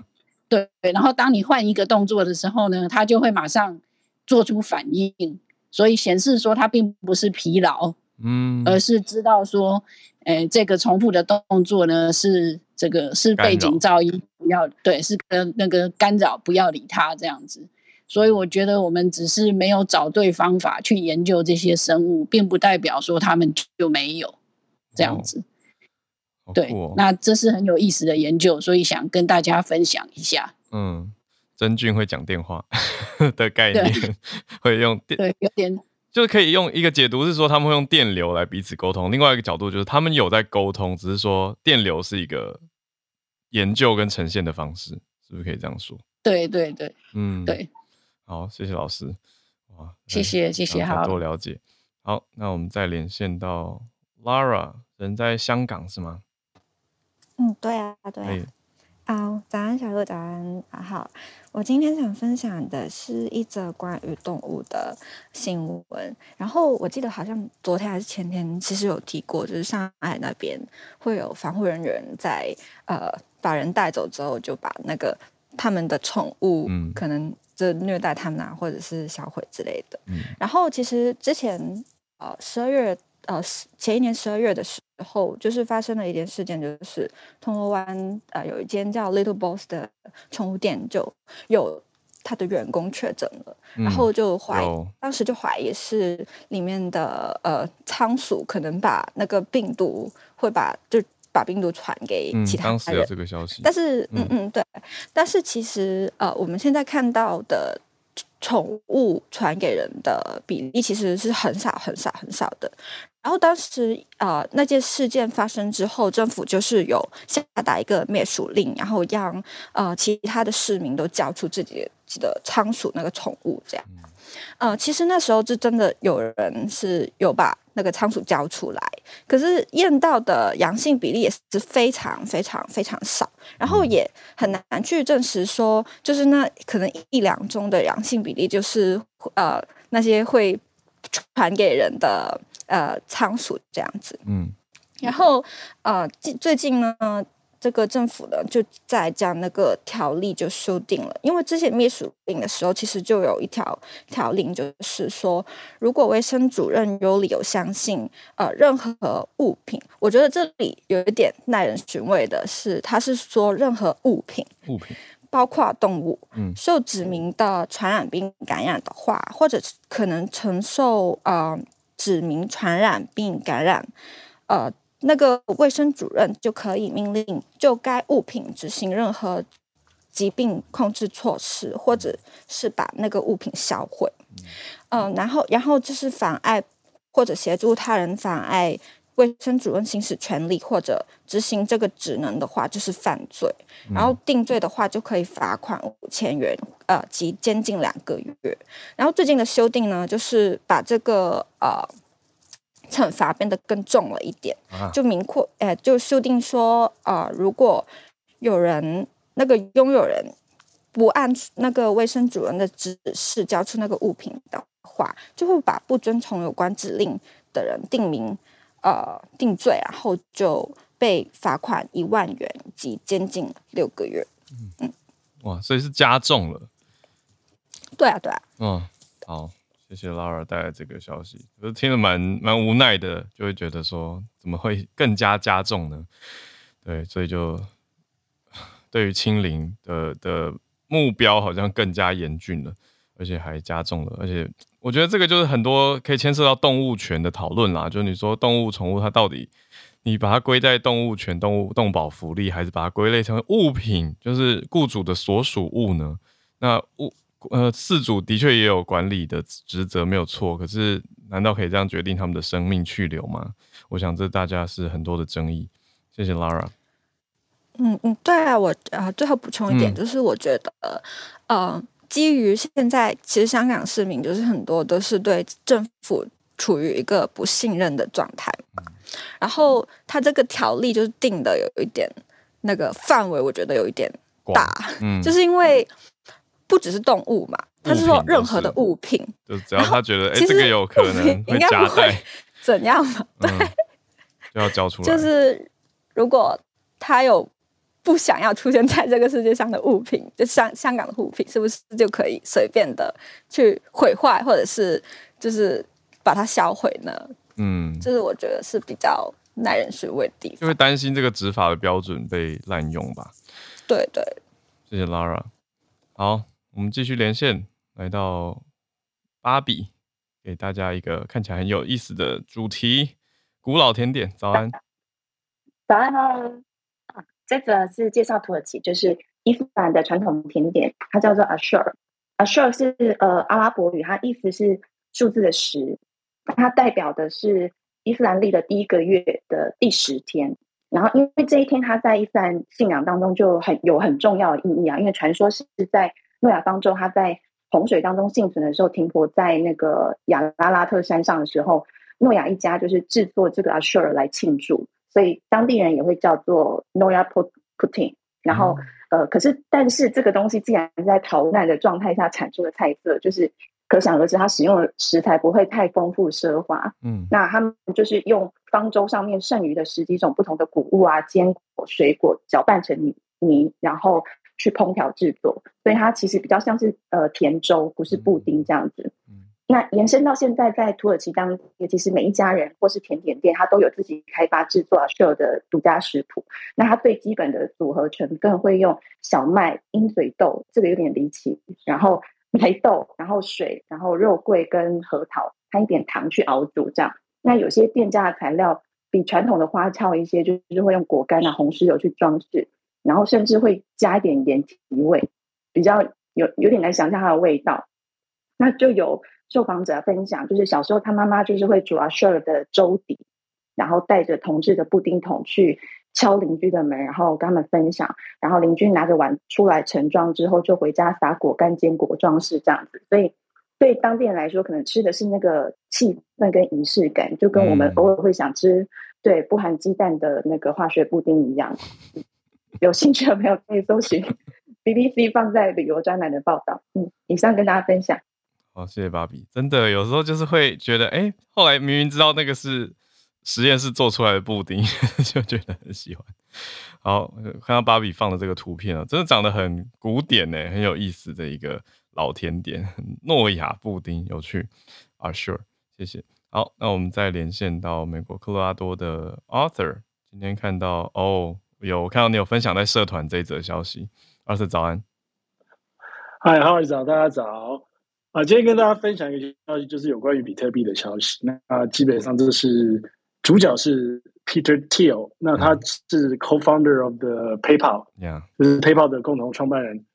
对，然后当你换一个动作的时候呢，它就会马上做出反应，所以显示说它并不是疲劳，嗯，而是知道说，诶，这个重复的动作呢是。这个是背景噪音，不要对，是跟那个干扰，不要理它这样子。所以我觉得我们只是没有找对方法去研究这些生物，并不代表说他们就没有这样子。哦、对，哦、那这是很有意思的研究，所以想跟大家分享一下。嗯，真菌会讲电话 的概念，对会用电，对，有点。就是可以用一个解读是说他们会用电流来彼此沟通，另外一个角度就是他们有在沟通，只是说电流是一个研究跟呈现的方式，是不是可以这样说？对对对，嗯，对。好，谢谢老师。哇，谢谢谢谢，好多了解。好，那我们再连线到 Lara，人在香港是吗？嗯，对啊，对啊。好，早安，小鹿，早安，啊，好。我今天想分享的是一则关于动物的新闻。然后我记得好像昨天还是前天，其实有提过，就是上海那边会有防护人员在呃把人带走之后，就把那个他们的宠物，嗯，可能就虐待他们啊，或者是销毁之类的。嗯，然后其实之前呃十二月。呃，前一年十二月的时候，就是发生了一件事件，就是铜锣湾呃有一间叫 Little Boss 的宠物店，就有他的员工确诊了，嗯、然后就怀疑，当时就怀疑是里面的呃仓鼠可能把那个病毒会把就把病毒传给其他人。嗯、当时有这个消息，但是嗯嗯对，但是其实呃我们现在看到的。宠物传给人的比例其实是很少很少很少的。然后当时呃那件事件发生之后，政府就是有下达一个灭鼠令，然后让呃其他的市民都交出自己的仓鼠那个宠物这样。呃，其实那时候就真的有人是有把那个仓鼠交出来，可是验到的阳性比例也是非常非常非常少，然后也很难去证实说，就是那可能一两宗的阳性比例，就是呃那些会传给人的呃仓鼠这样子。嗯，然后呃最最近呢。这个政府呢，就在将那个条例就修订了，因为之前灭鼠令的时候，其实就有一条条令，就是说，如果卫生主任有理由相信，呃，任何物品，我觉得这里有一点耐人寻味的是，他是说任何物品，物品包括动物，嗯，受指明的传染病感染的话，或者可能承受呃指明传染病感染，呃。那个卫生主任就可以命令就该物品执行任何疾病控制措施，或者是把那个物品销毁。嗯、呃，然后，然后就是妨碍或者协助他人妨碍卫生主任行使权利或者执行这个职能的话，就是犯罪。然后定罪的话，就可以罚款五千元，呃，及监禁两个月。然后最近的修订呢，就是把这个呃。惩罚变得更重了一点，就明确，呃，就修订说，呃，如果有人那个拥有人不按那个卫生主任的指示交出那个物品的话，就会把不遵从有关指令的人定名，呃，定罪，然后就被罚款一万元及监禁六个月。嗯，嗯哇，所以是加重了。对啊，对啊。嗯，好。谢谢 Lara 带来这个消息，我听了蛮蛮无奈的，就会觉得说怎么会更加加重呢？对，所以就 对于清零的的目标好像更加严峻了，而且还加重了。而且我觉得这个就是很多可以牵涉到动物权的讨论啦，就是你说动物宠物它到底你把它归在动物权、动物动保福利，还是把它归类成物品，就是雇主的所属物呢？那物呃，饲主的确也有管理的职责，没有错。可是，难道可以这样决定他们的生命去留吗？我想这大家是很多的争议。谢谢 Lara。嗯嗯，对啊，我啊、呃，最后补充一点，就是我觉得，嗯、呃，基于现在其实香港市民就是很多都是对政府处于一个不信任的状态嘛，然后他这个条例就是定的有一点那个范围，我觉得有一点大，嗯，就是因为。不只是动物嘛，他是说任何的物品，就是只要他觉得哎，这个有可能会夹带怎样嘛？对，就要交出 来。就是如果他有不想要出现在这个世界上的物品，就香香港的物品，是不是就可以随便的去毁坏，或者是就是把它销毁呢？嗯，就是我觉得是比较耐人寻味的地方，因为担心这个执法的标准被滥用吧。对对，谢谢 Lara。好。我们继续连线，来到芭比，给大家一个看起来很有意思的主题——古老甜点。早安，早安哦！这个是介绍土耳其，就是伊斯兰的传统甜点，它叫做 Ashur。Ashur 是呃阿拉伯语，它意思是数字的十，它代表的是伊斯兰历的第一个月的第十天。然后，因为这一天，它在伊斯兰信仰当中就很有很重要的意义啊，因为传说是在。诺亚方舟，它在洪水当中幸存的时候，停泊在那个亚拉拉特山上的时候，诺亚一家就是制作这个 Ashur 来庆祝，所以当地人也会叫做 Noya Pudding。然后，呃，可是但是这个东西既然在逃难的状态下产出的菜色，就是可想而知，它使用的食材不会太丰富奢华。嗯，那他们就是用方舟上面剩余的十几种不同的谷物啊、坚果、水果搅拌成泥泥，然后。去烹调制作，所以它其实比较像是呃甜粥，不是布丁这样子。嗯，那延伸到现在，在土耳其当地，其实每一家人或是甜点店，它都有自己开发制作设的独家食谱。那它最基本的组合成分会用小麦、鹰嘴豆，这个有点离奇，然后白豆，然后水，然后肉桂跟核桃，还一点糖去熬煮这样。那有些店家的材料比传统的花俏一些，就是会用果干啊、红石榴去装饰。然后甚至会加一点盐提味，比较有有点难想象它的味道。那就有受访者分享，就是小时候他妈妈就是会煮 Ashur 的粥底，然后带着同志的布丁桶去敲邻居的门，然后跟他们分享。然后邻居拿着碗出来盛装之后，就回家撒果干、坚果装饰这样子。所以对当地人来说，可能吃的是那个气氛跟仪式感，就跟我们偶尔会想吃对不含鸡蛋的那个化学布丁一样。有兴趣的朋友可以搜寻 BBC 放在旅游专栏的报道。嗯，以上跟大家分享。好，谢谢芭比。真的，有时候就是会觉得，哎、欸，后来明明知道那个是实验室做出来的布丁，就觉得很喜欢。好，看到芭比放的这个图片啊，真的长得很古典呢，很有意思的一个老甜点——诺亚布丁，有趣。Ashur，谢谢。好，那我们再连线到美国科罗拉多的 Arthur，今天看到哦。有，我看到你有分享在社团这一则消息。二是早安，嗨，哈尔早，大家早。啊，今天跟大家分享一个消息，就是有关于比特币的消息。那啊，基本上这是主角是 Peter Thiel，那他是 Co-founder of the PayPal，Yeah，就是 PayPal 的共同创办人。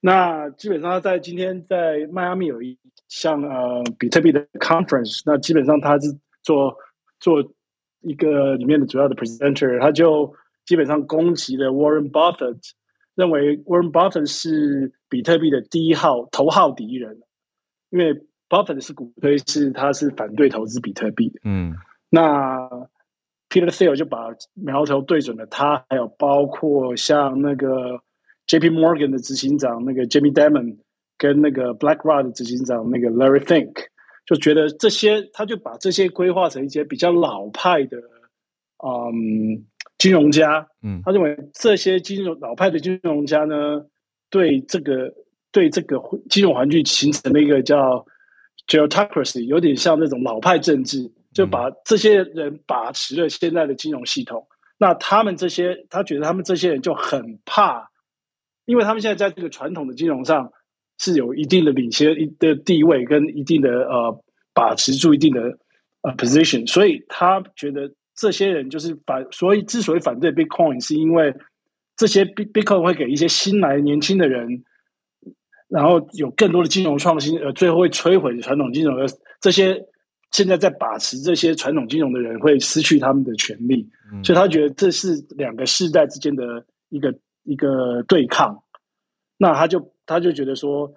那基本上他在今天在迈阿密有一项呃比特币的 conference，那基本上他是做做一个里面的主要的 presenter，他就。基本上攻击了 Warren Buffett，认为 Warren Buffett 是比特币的第一号头号敌人，因为 Buffett 是鼓吹是他是反对投资比特币的。嗯，那 Peter Thiel 就把苗头对准了他，还有包括像那个 JP Morgan 的执行长那个 Jamie Dimon 跟那个 BlackRock 的执行长那个 Larry Fink，就觉得这些他就把这些规划成一些比较老派的，嗯。金融家，嗯，他认为这些金融老派的金融家呢，对这个对这个金融环境形成了一个叫 gerontocracy，有点像那种老派政治，就把这些人把持了现在的金融系统。那他们这些，他觉得他们这些人就很怕，因为他们现在在这个传统的金融上是有一定的领先的地位，跟一定的呃把持住一定的呃 position，所以他觉得。这些人就是反，所以之所以反对 Bitcoin，是因为这些 Bitcoin 会给一些新来年轻的人，然后有更多的金融创新，呃，最后会摧毁传统金融，的这些现在在把持这些传统金融的人会失去他们的权利，嗯、所以他觉得这是两个世代之间的一个一个对抗。那他就他就觉得说，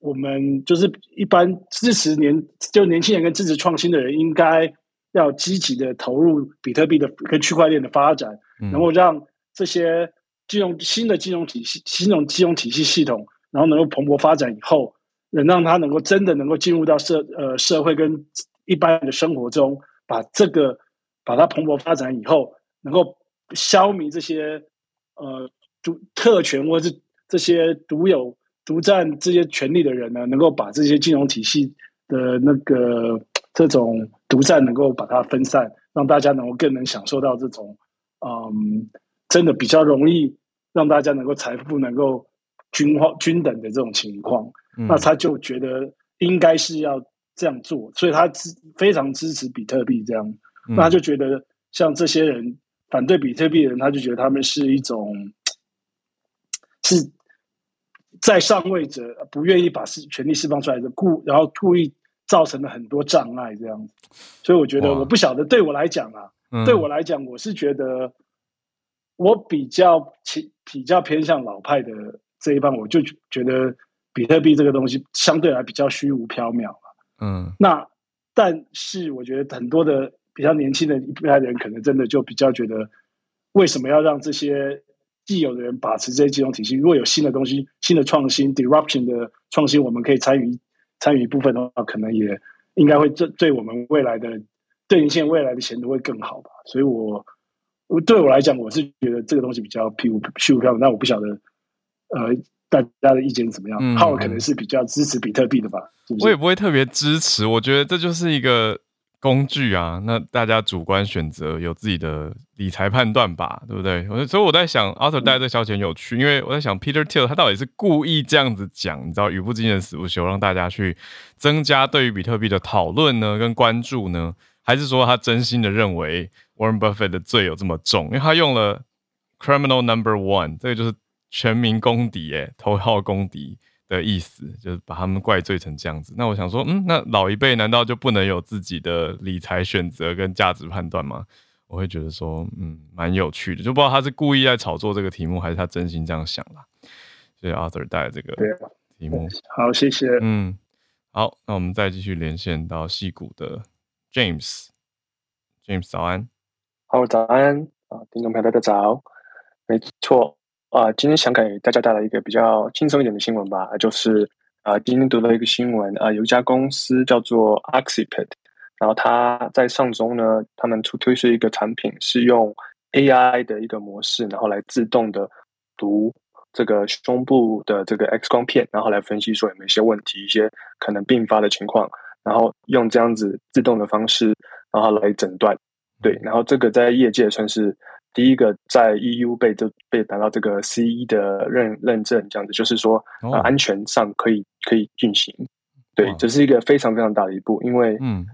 我们就是一般支持年就年轻人跟支持创新的人，应该要积极的投入比特币的跟区块链的发展，然后让这些金融新的金融体系、新的金融体系系统，然后能够蓬勃发展以后，能让他能够真的能够进入到社呃社会跟一般的生活中，把这个把它蓬勃发展以后，能够消弭这些呃独特权或者是。这些独有、独占这些权利的人呢，能够把这些金融体系的那个这种独占，能够把它分散，让大家能够更能享受到这种，嗯，真的比较容易让大家能够财富能够均化、均等的这种情况。嗯、那他就觉得应该是要这样做，所以他支非常支持比特币这样。嗯、那他就觉得像这些人反对比特币的人，他就觉得他们是一种。是在上位者不愿意把释权力释放出来的故，然后故意造成了很多障碍这样子，所以我觉得我不晓得对我来讲啊，嗯、对我来讲，我是觉得我比较偏比较偏向老派的这一帮，我就觉得比特币这个东西相对来比较虚无缥缈，嗯，那但是我觉得很多的比较年轻的一代人，可能真的就比较觉得为什么要让这些。既有的人把持这些金融体系，如果有新的东西、新的创新、disruption 的创新，我们可以参与参与一部分的话，可能也应该会对对我们未来的对年轻人未来的前途会更好吧。所以我，我对我来讲，我是觉得这个东西比较虚无虚无缥缈。但我不晓得，呃，大家的意见怎么样？浩可能是比较支持比特币的吧？是是？我也不会特别支持。我觉得这就是一个。工具啊，那大家主观选择有自己的理财判断吧，对不对？所以我在想，Arthur 带这个消息有趣，因为我在想，Peter Thiel 他到底是故意这样子讲，你知道，语不惊人死不休，让大家去增加对于比特币的讨论呢，跟关注呢，还是说他真心的认为 Warren Buffett 的罪有这么重？因为他用了 Criminal Number One，这个就是全民公敌，诶，头号公敌。的意思就是把他们怪罪成这样子。那我想说，嗯，那老一辈难道就不能有自己的理财选择跟价值判断吗？我会觉得说，嗯，蛮有趣的，就不知道他是故意在炒作这个题目，还是他真心这样想啦。谢谢 Arthur 带来这个题目，好，谢谢。嗯，好，那我们再继续连线到戏谷的 James，James James, 早安，好，早安啊，听众朋友大家早，没错。啊，今天想给大家带来一个比较轻松一点的新闻吧，就是啊，今天读了一个新闻啊，有一家公司叫做 Oxipit，然后他在上周呢，他们出推出一个产品，是用 AI 的一个模式，然后来自动的读这个胸部的这个 X 光片，然后来分析说有没有一些问题，一些可能并发的情况，然后用这样子自动的方式，然后来诊断，对，然后这个在业界算是。第一个在 EU 被这被达到这个 CE 的认认证，这样子就是说，呃，安全上可以可以运行。对，这是一个非常非常大的一步，因为，嗯，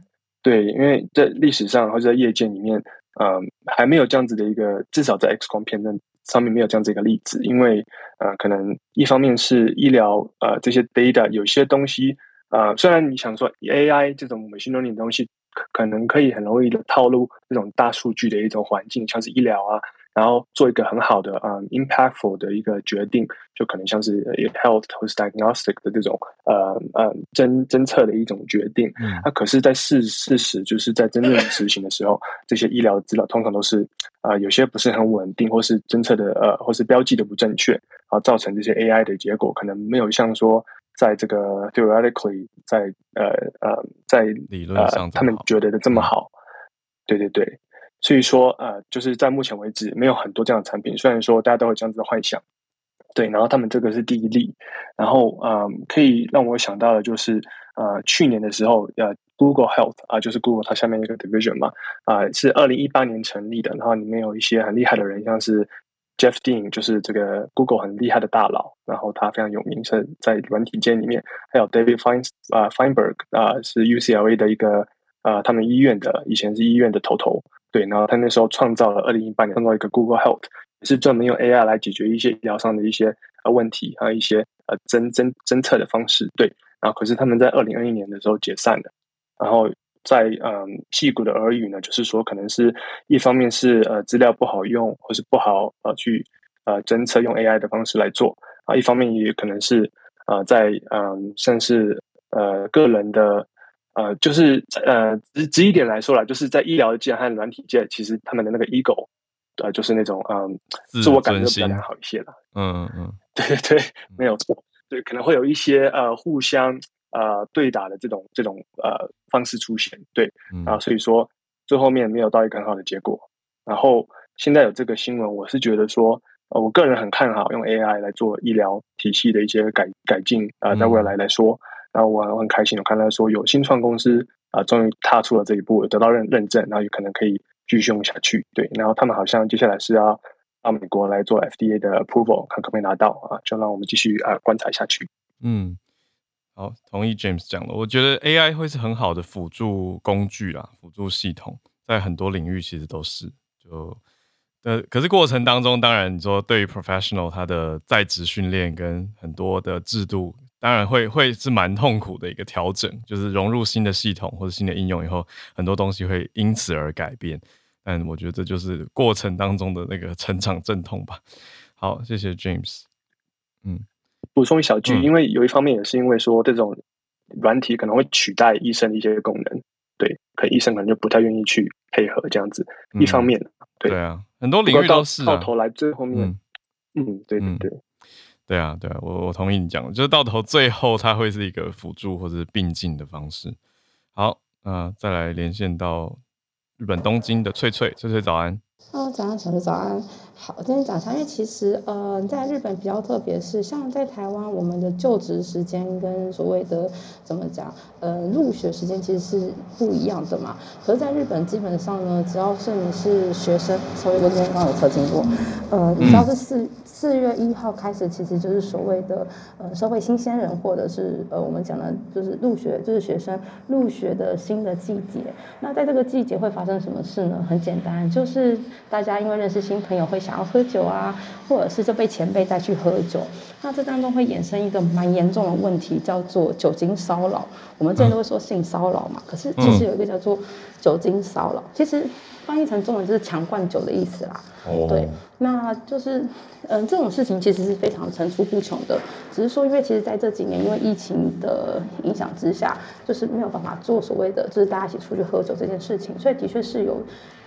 对，因为在历史上或者在业界里面，呃，还没有这样子的一个，至少在 X 光片那上面没有这样子一个例子，因为，呃，可能一方面是医疗，呃，这些 data 有些东西，呃，虽然你想说 AI 这种 machine learning 的东西。可能可以很容易的套路这种大数据的一种环境，像是医疗啊，然后做一个很好的嗯 impactful 的一个决定，就可能像是 health 或是 diagnostic 的这种呃呃侦侦测的一种决定。那、嗯啊、可是，在事事实就是在真正执行的时候，这些医疗资料通常都是啊、呃、有些不是很稳定，或是侦测的呃或是标记的不正确，然后造成这些 AI 的结果可能没有像说。在这个 theoretically，在呃呃，在理论上、呃，他们觉得的这么好，对对对，所以说呃，就是在目前为止，没有很多这样的产品。虽然说大家都有这样子的幻想，对，然后他们这个是第一例，然后呃，可以让我想到的就是呃，去年的时候，呃，Google Health 啊、呃，就是 Google 它下面一个 division 嘛，啊、呃，是二零一八年成立的，然后里面有一些很厉害的人，像是。Jeff Dean 就是这个 Google 很厉害的大佬，然后他非常有名，是在软体界里面。还有 David Fein 啊 Feinberg 啊，是 UCLA 的一个啊，他们医院的以前是医院的头头对，然后他那时候创造了二零一八年创造一个 Google Health，也是专门用 AI 来解决一些医疗上的一些呃问题，还有一些呃侦侦侦测的方式。对，然后可是他们在二零二一年的时候解散了。然后在嗯矽谷的耳语呢，就是说可能是一方面是呃资料不好用，或是不好呃去呃侦测用 AI 的方式来做啊，一方面也可能是呃在嗯像是呃个人的。呃，就是呃，直直一点来说啦，就是在医疗界和软体界，其实他们的那个 ego，呃，就是那种嗯，自我感觉比较良好一些啦。嗯嗯，对对对，没有错。对，可能会有一些呃互相呃对打的这种这种呃方式出现。对，然后所以说最后面没有到一个很好的结果。然后现在有这个新闻，我是觉得说，呃，我个人很看好用 AI 来做医疗体系的一些改改进啊，呃，在未来来说。嗯然后我很开心，我看到说有新创公司啊，终于踏出了这一步，得到认认证，然后有可能可以继续用下去。对，然后他们好像接下来是要到美国来做 FDA 的 approval，看可不可以拿到啊？就让我们继续啊观察下去。嗯，好，同意 James 讲的，我觉得 AI 会是很好的辅助工具啦，辅助系统，在很多领域其实都是。就呃，可是过程当中，当然你说对于 professional 他的在职训练跟很多的制度。当然会会是蛮痛苦的一个调整，就是融入新的系统或者新的应用以后，很多东西会因此而改变。但我觉得这就是过程当中的那个成长阵痛吧。好，谢谢 James。嗯，补充一小句，嗯、因为有一方面也是因为说这种软体可能会取代医生的一些功能，对，可医生可能就不太愿意去配合这样子。嗯、一方面，对，对啊，很多领域都是、啊、到，到头来最后面，嗯，嗯对对对。嗯对啊，对啊，我我同意你讲的，就是到头最后它会是一个辅助或者是并进的方式。好，那、呃、再来连线到日本东京的翠翠，翠翠早安。哦，早上，小哥早安。好，今天早上，因为其实呃，在日本比较特别是，像在台湾，我们的就职时间跟所谓的怎么讲，呃，入学时间其实是不一样的嘛。可是，在日本基本上呢，只要是你是学生，稍微我今天刚刚有测经过，呃，你只要是四四月一号开始，其实就是所谓的呃社会新鲜人，或者是呃我们讲的，就是入学，就是学生入学的新的季节。那在这个季节会发生什么事呢？很简单，就是大家因为认识新朋友会想。要喝酒啊，或者是就被前辈带去喝酒，那这当中会衍生一个蛮严重的问题，叫做酒精骚扰。我们之前都会说性骚扰嘛，可是其实有一个叫做酒精骚扰，其实翻译成中文就是强灌酒的意思啦。对，那就是嗯，这种事情其实是非常层出不穷的，只是说因为其实在这几年因为疫情的影响之下，就是没有办法做所谓的就是大家一起出去喝酒这件事情，所以的确是有。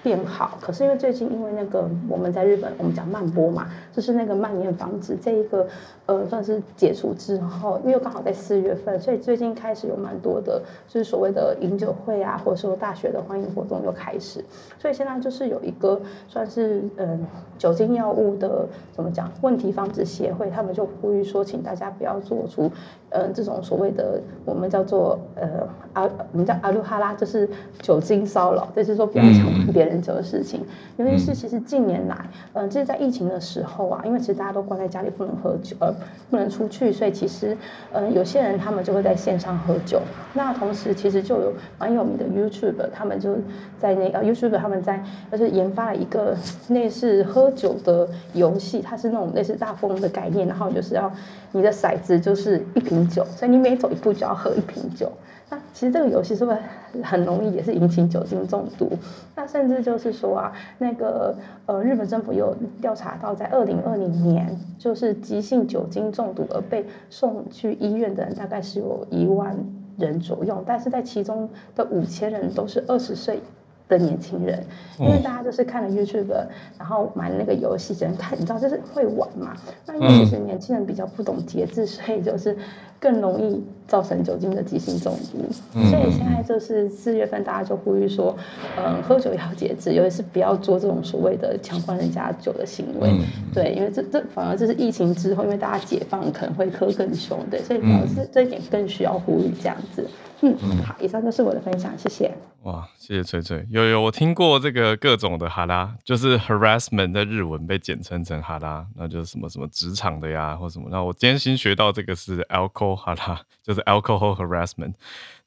变好，可是因为最近因为那个我们在日本，我们讲慢波嘛，就是那个蔓延防止这一个呃算是解除之后，因为刚好在四月份，所以最近开始有蛮多的，就是所谓的饮酒会啊，或者说大学的欢迎活动又开始，所以现在就是有一个算是嗯、呃、酒精药物的怎么讲问题防止协会，他们就呼吁说，请大家不要做出嗯、呃、这种所谓的我们叫做呃阿我们叫阿鲁哈拉，就是酒精骚扰，就是说不要强迫别人。这个事情，因为是其实近年来，嗯、呃，就是在疫情的时候啊，因为其实大家都关在家里不能喝酒，呃，不能出去，所以其实，嗯、呃，有些人他们就会在线上喝酒。那同时，其实就有蛮有名的 YouTuber，他们就在那个 YouTuber 他们在就是研发了一个类似喝酒的游戏，它是那种类似大富翁的概念，然后就是要你的骰子就是一瓶酒，所以你每走一步就要喝一瓶酒。那其实这个游戏是不是很容易也是引起酒精中毒？那甚至就是说啊，那个呃，日本政府有调查到，在二零二零年，就是急性酒精中毒而被送去医院的人，大概是有一万人左右，但是在其中的五千人都是二十岁的年轻人，因为大家就是看了 YouTube，然后买那个游戏，只能看，你知道就是会玩嘛。那因为其实年轻人比较不懂节制，所以就是。更容易造成酒精的急性中毒，嗯、所以现在就是四月份，大家就呼吁说，嗯，喝酒要节制，尤其是不要做这种所谓的强灌人家酒的行为。嗯、对，因为这这反而这是疫情之后，因为大家解放可能会喝更凶，对，所以反而是这一点更需要呼吁这样子。嗯，好，以上就是我的分享，谢谢。哇，谢谢翠翠。有有，我听过这个各种的哈拉，就是 harassment 在日文被简称成哈拉，那就是什么什么职场的呀，或什么。那我今天新学到这个是 alcohol。哈拉就是 alcohol harassment，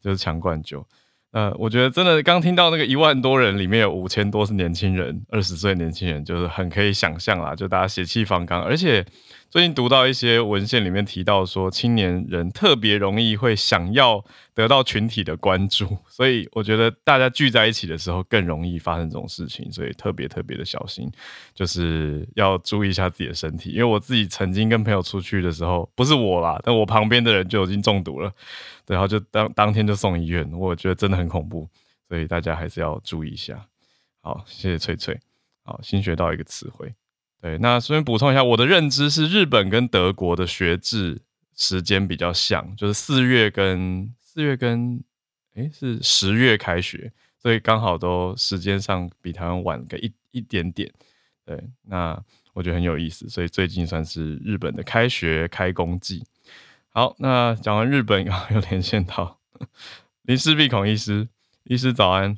就是强灌酒。呃，我觉得真的刚听到那个一万多人里面有五千多是年轻人，二十岁年轻人，就是很可以想象啦，就大家血气方刚，而且最近读到一些文献里面提到说，青年人特别容易会想要得到群体的关注，所以我觉得大家聚在一起的时候更容易发生这种事情，所以特别特别的小心，就是要注意一下自己的身体，因为我自己曾经跟朋友出去的时候，不是我啦，但我旁边的人就已经中毒了。然后就当当天就送医院，我觉得真的很恐怖，所以大家还是要注意一下。好，谢谢翠翠。好，新学到一个词汇。对，那顺便补充一下，我的认知是日本跟德国的学制时间比较像，就是四月跟四月跟诶是十月开学，所以刚好都时间上比台湾晚个一一点点。对，那我觉得很有意思，所以最近算是日本的开学开工季。好，那讲完日本，然后，又连线到林氏璧孔医师，医师早安。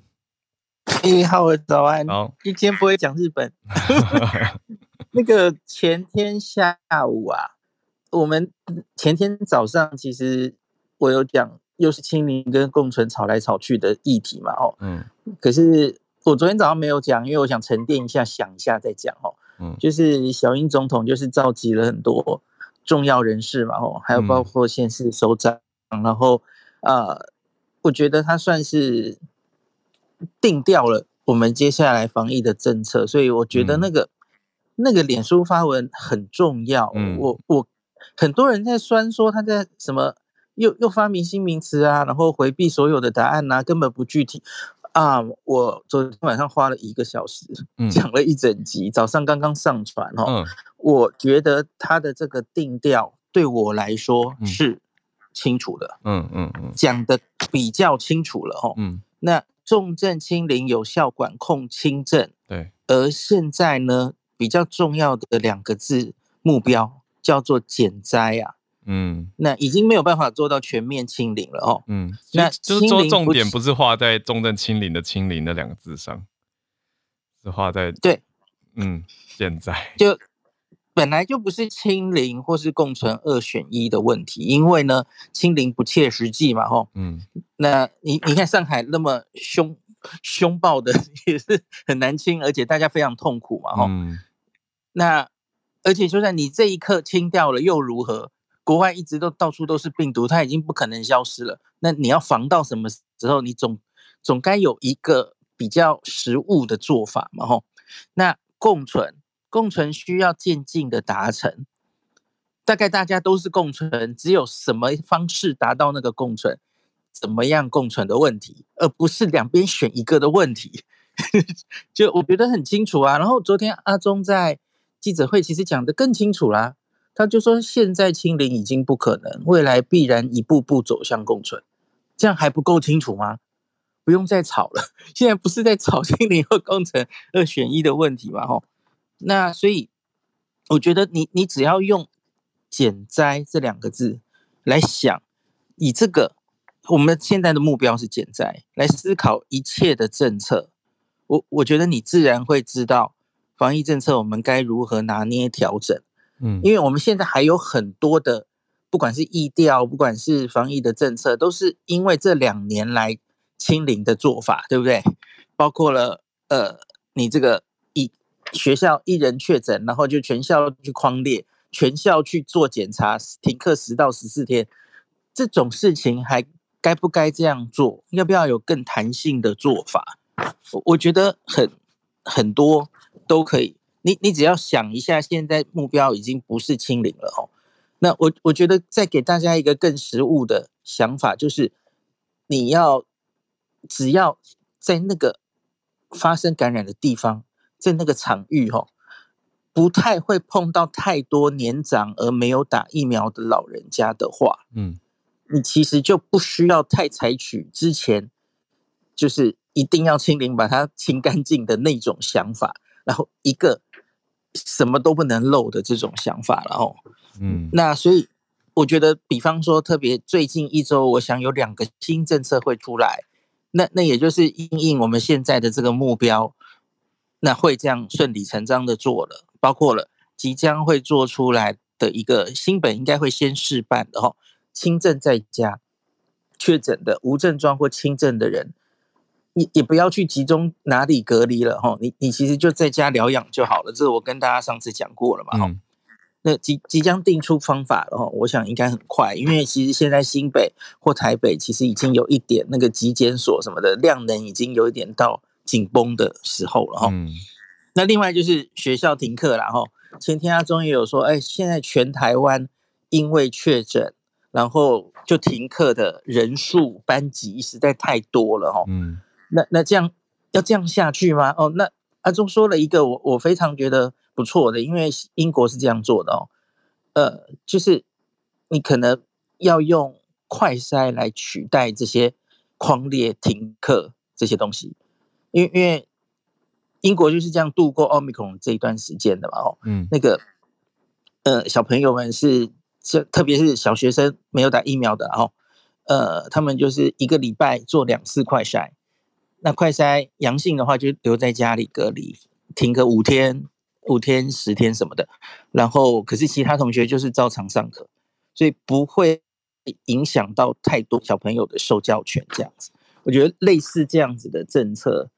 你好，早安。好，一天不会讲日本。那个前天下午啊，我们前天早上其实我有讲，又是清零跟共存吵来吵去的议题嘛，哦，嗯。可是我昨天早上没有讲，因为我想沉淀一下，想一下再讲，哦，嗯。就是小英总统就是召集了很多。重要人士嘛，哦，还有包括县市首长，嗯、然后，呃，我觉得他算是定调了我们接下来防疫的政策，所以我觉得那个、嗯、那个脸书发文很重要。嗯、我我很多人在酸说他在什么又又发明新名词啊，然后回避所有的答案啊，根本不具体啊。我昨天晚上花了一个小时讲了一整集，嗯、早上刚刚上传哦。嗯我觉得他的这个定调对我来说是清楚的，嗯嗯嗯，讲的比较清楚了哦。嗯，那重症清零有效管控轻症，对，而现在呢，比较重要的两个字目标叫做减灾啊，嗯，那已经没有办法做到全面清零了哦，嗯，那就是说重点不是画在重症清零的清零那两个字上，是画在对，嗯，减灾。就。本来就不是清零或是共存二选一的问题，因为呢，清零不切实际嘛，吼，嗯，那你你看上海那么凶凶暴的 也是很难清，而且大家非常痛苦嘛，吼，嗯，那而且就算你这一刻清掉了又如何？国外一直都到处都是病毒，它已经不可能消失了。那你要防到什么时候？你总总该有一个比较实物的做法嘛，吼，那共存。共存需要渐进的达成，大概大家都是共存，只有什么方式达到那个共存，怎么样共存的问题，而不是两边选一个的问题。就我觉得很清楚啊。然后昨天阿忠在记者会其实讲得更清楚啦，他就说现在清零已经不可能，未来必然一步步走向共存，这样还不够清楚吗？不用再吵了，现在不是在吵清零和共存二选一的问题吗？吼。那所以，我觉得你你只要用“减灾”这两个字来想，以这个我们现在的目标是减灾来思考一切的政策，我我觉得你自然会知道防疫政策我们该如何拿捏调整。嗯，因为我们现在还有很多的，不管是疫调，不管是防疫的政策，都是因为这两年来清零的做法，对不对？包括了呃，你这个一。学校一人确诊，然后就全校去框列，全校去做检查，停课十到十四天，这种事情还该不该这样做？要不要有更弹性的做法？我我觉得很很多都可以。你你只要想一下，现在目标已经不是清零了哦。那我我觉得再给大家一个更实物的想法，就是你要只要在那个发生感染的地方。在那个场域哦，不太会碰到太多年长而没有打疫苗的老人家的话，嗯，你其实就不需要太采取之前就是一定要清零把它清干净的那种想法，然后一个什么都不能漏的这种想法，然后，嗯，那所以我觉得，比方说特别最近一周，我想有两个新政策会出来，那那也就是应应我们现在的这个目标。那会这样顺理成章的做了，包括了即将会做出来的一个新本，应该会先试办的哈，轻症在家确诊的无症状或轻症的人，也也不要去集中哪里隔离了哈，你你其实就在家疗养就好了。这个我跟大家上次讲过了嘛。嗯。那即即将定出方法了哈，我想应该很快，因为其实现在新北或台北其实已经有一点那个疾检所什么的量能已经有一点到紧绷的时候了哈。嗯。那另外就是学校停课了哈。前天阿中也有说，哎，现在全台湾因为确诊，然后就停课的人数班级实在太多了哈。嗯。那那这样要这样下去吗？哦，那阿中说了一个我我非常觉得不错的，因为英国是这样做的哦，呃，就是你可能要用快筛来取代这些匡列停课这些东西，因为因为英国就是这样度过奥密克戎这一段时间的嘛哦，嗯，那个呃小朋友们是这特别是小学生没有打疫苗的哦，呃，他们就是一个礼拜做两次快筛，那快筛阳性的话就留在家里隔离，停个五天。五天、十天什么的，然后可是其他同学就是照常上课，所以不会影响到太多小朋友的受教权这样子。我觉得类似这样子的政策，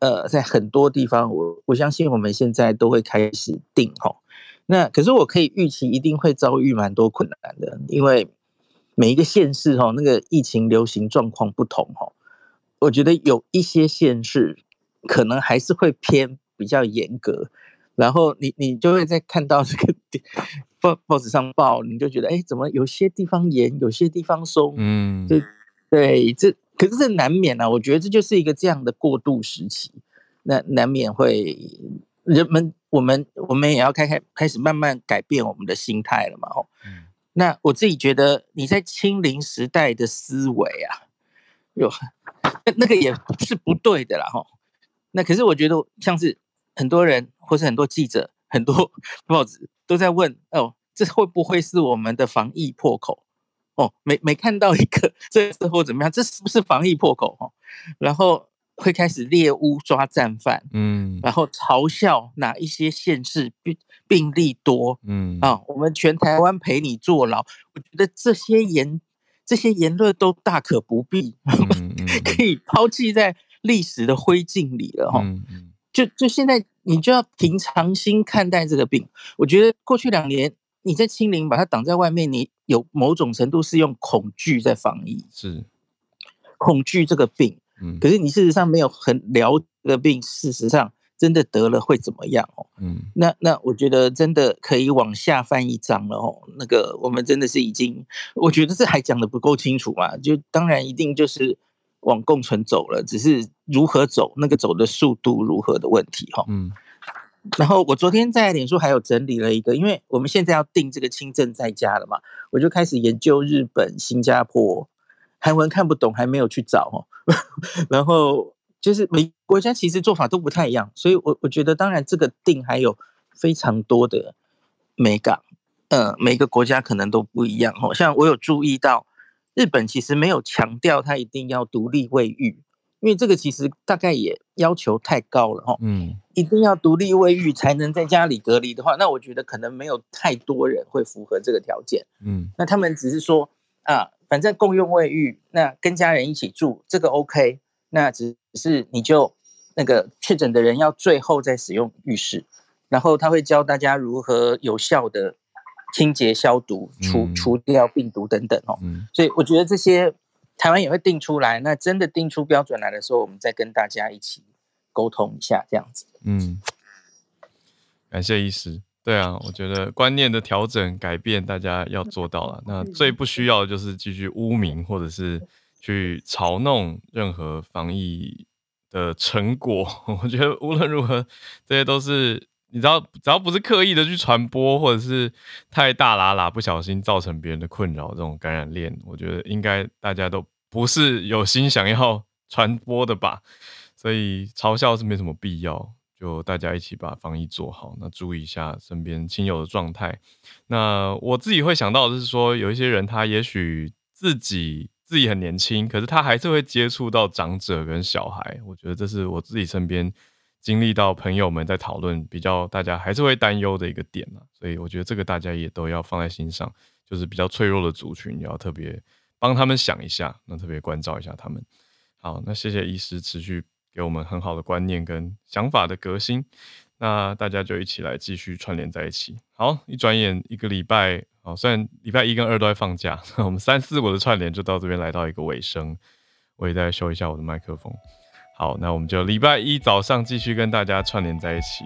呃，在很多地方我，我相信我们现在都会开始定齁。那可是我可以预期一定会遭遇蛮多困难的，因为每一个县市齁，那个疫情流行状况不同齁。我觉得有一些县市可能还是会偏比较严格。然后你你就会在看到这个报报纸上报，你就觉得哎，怎么有些地方严，有些地方松？嗯，对对，这可是这难免啊。我觉得这就是一个这样的过渡时期，那难免会人们我们我们也要开开开始慢慢改变我们的心态了嘛。哦，嗯，那我自己觉得你在清零时代的思维啊，有那 那个也是不对的啦。哈，那可是我觉得像是很多人。或是很多记者、很多 报纸都在问哦，这会不会是我们的防疫破口？哦，没没看到一个这时候怎么样？这是不是防疫破口？哦，然后会开始猎巫抓战犯，嗯，然后嘲笑哪一些县市病病例多，嗯啊，我们全台湾陪你坐牢。我觉得这些言这些言论都大可不必，嗯 嗯、可以抛弃在历史的灰烬里了，哈、就就现在，你就要平常心看待这个病。我觉得过去两年你在清零，把它挡在外面，你有某种程度是用恐惧在防疫，是恐惧这个病。嗯，可是你事实上没有很了解这个病，事实上真的得了会怎么样哦？嗯，那那我觉得真的可以往下翻一章了哦。那个我们真的是已经，我觉得这还讲得不够清楚嘛。就当然一定就是。往共存走了，只是如何走，那个走的速度如何的问题哈。嗯，然后我昨天在脸书还有整理了一个，因为我们现在要定这个轻症在家了嘛，我就开始研究日本、新加坡，韩文看不懂，还没有去找哦。然后就是每国家其实做法都不太一样，所以我我觉得当然这个定还有非常多的美感，呃，每个国家可能都不一样哦。像我有注意到。日本其实没有强调它一定要独立卫浴，因为这个其实大概也要求太高了哈。嗯，一定要独立卫浴才能在家里隔离的话，那我觉得可能没有太多人会符合这个条件。嗯，那他们只是说啊，反正共用卫浴，那跟家人一起住这个 OK，那只是你就那个确诊的人要最后再使用浴室，然后他会教大家如何有效的。清洁消毒、除除掉病毒等等哦，嗯、所以我觉得这些台湾也会定出来。那真的定出标准来的时候，我们再跟大家一起沟通一下，这样子。嗯，感谢医师。对啊，我觉得观念的调整改变，大家要做到了。那最不需要的就是继续污名或者是去嘲弄任何防疫的成果。我觉得无论如何，这些都是。你知道，只要不是刻意的去传播，或者是太大喇喇不小心造成别人的困扰，这种感染链，我觉得应该大家都不是有心想要 传播的吧。所以嘲笑是没什么必要，就大家一起把防疫做好，那注意一下身边亲友的状态。那我自己会想到的是说，有一些人他也许自己自己很年轻，可是他还是会接触到长者跟小孩。我觉得这是我自己身边。经历到朋友们在讨论，比较大家还是会担忧的一个点，所以我觉得这个大家也都要放在心上，就是比较脆弱的族群，也要特别帮他们想一下，那特别关照一下他们。好，那谢谢医师持续给我们很好的观念跟想法的革新。那大家就一起来继续串联在一起。好，一转眼一个礼拜，好，虽然礼拜一跟二都在放假，我们三四五的串联就到这边来到一个尾声。我也再修一下我的麦克风。好，那我们就礼拜一早上继续跟大家串联在一起。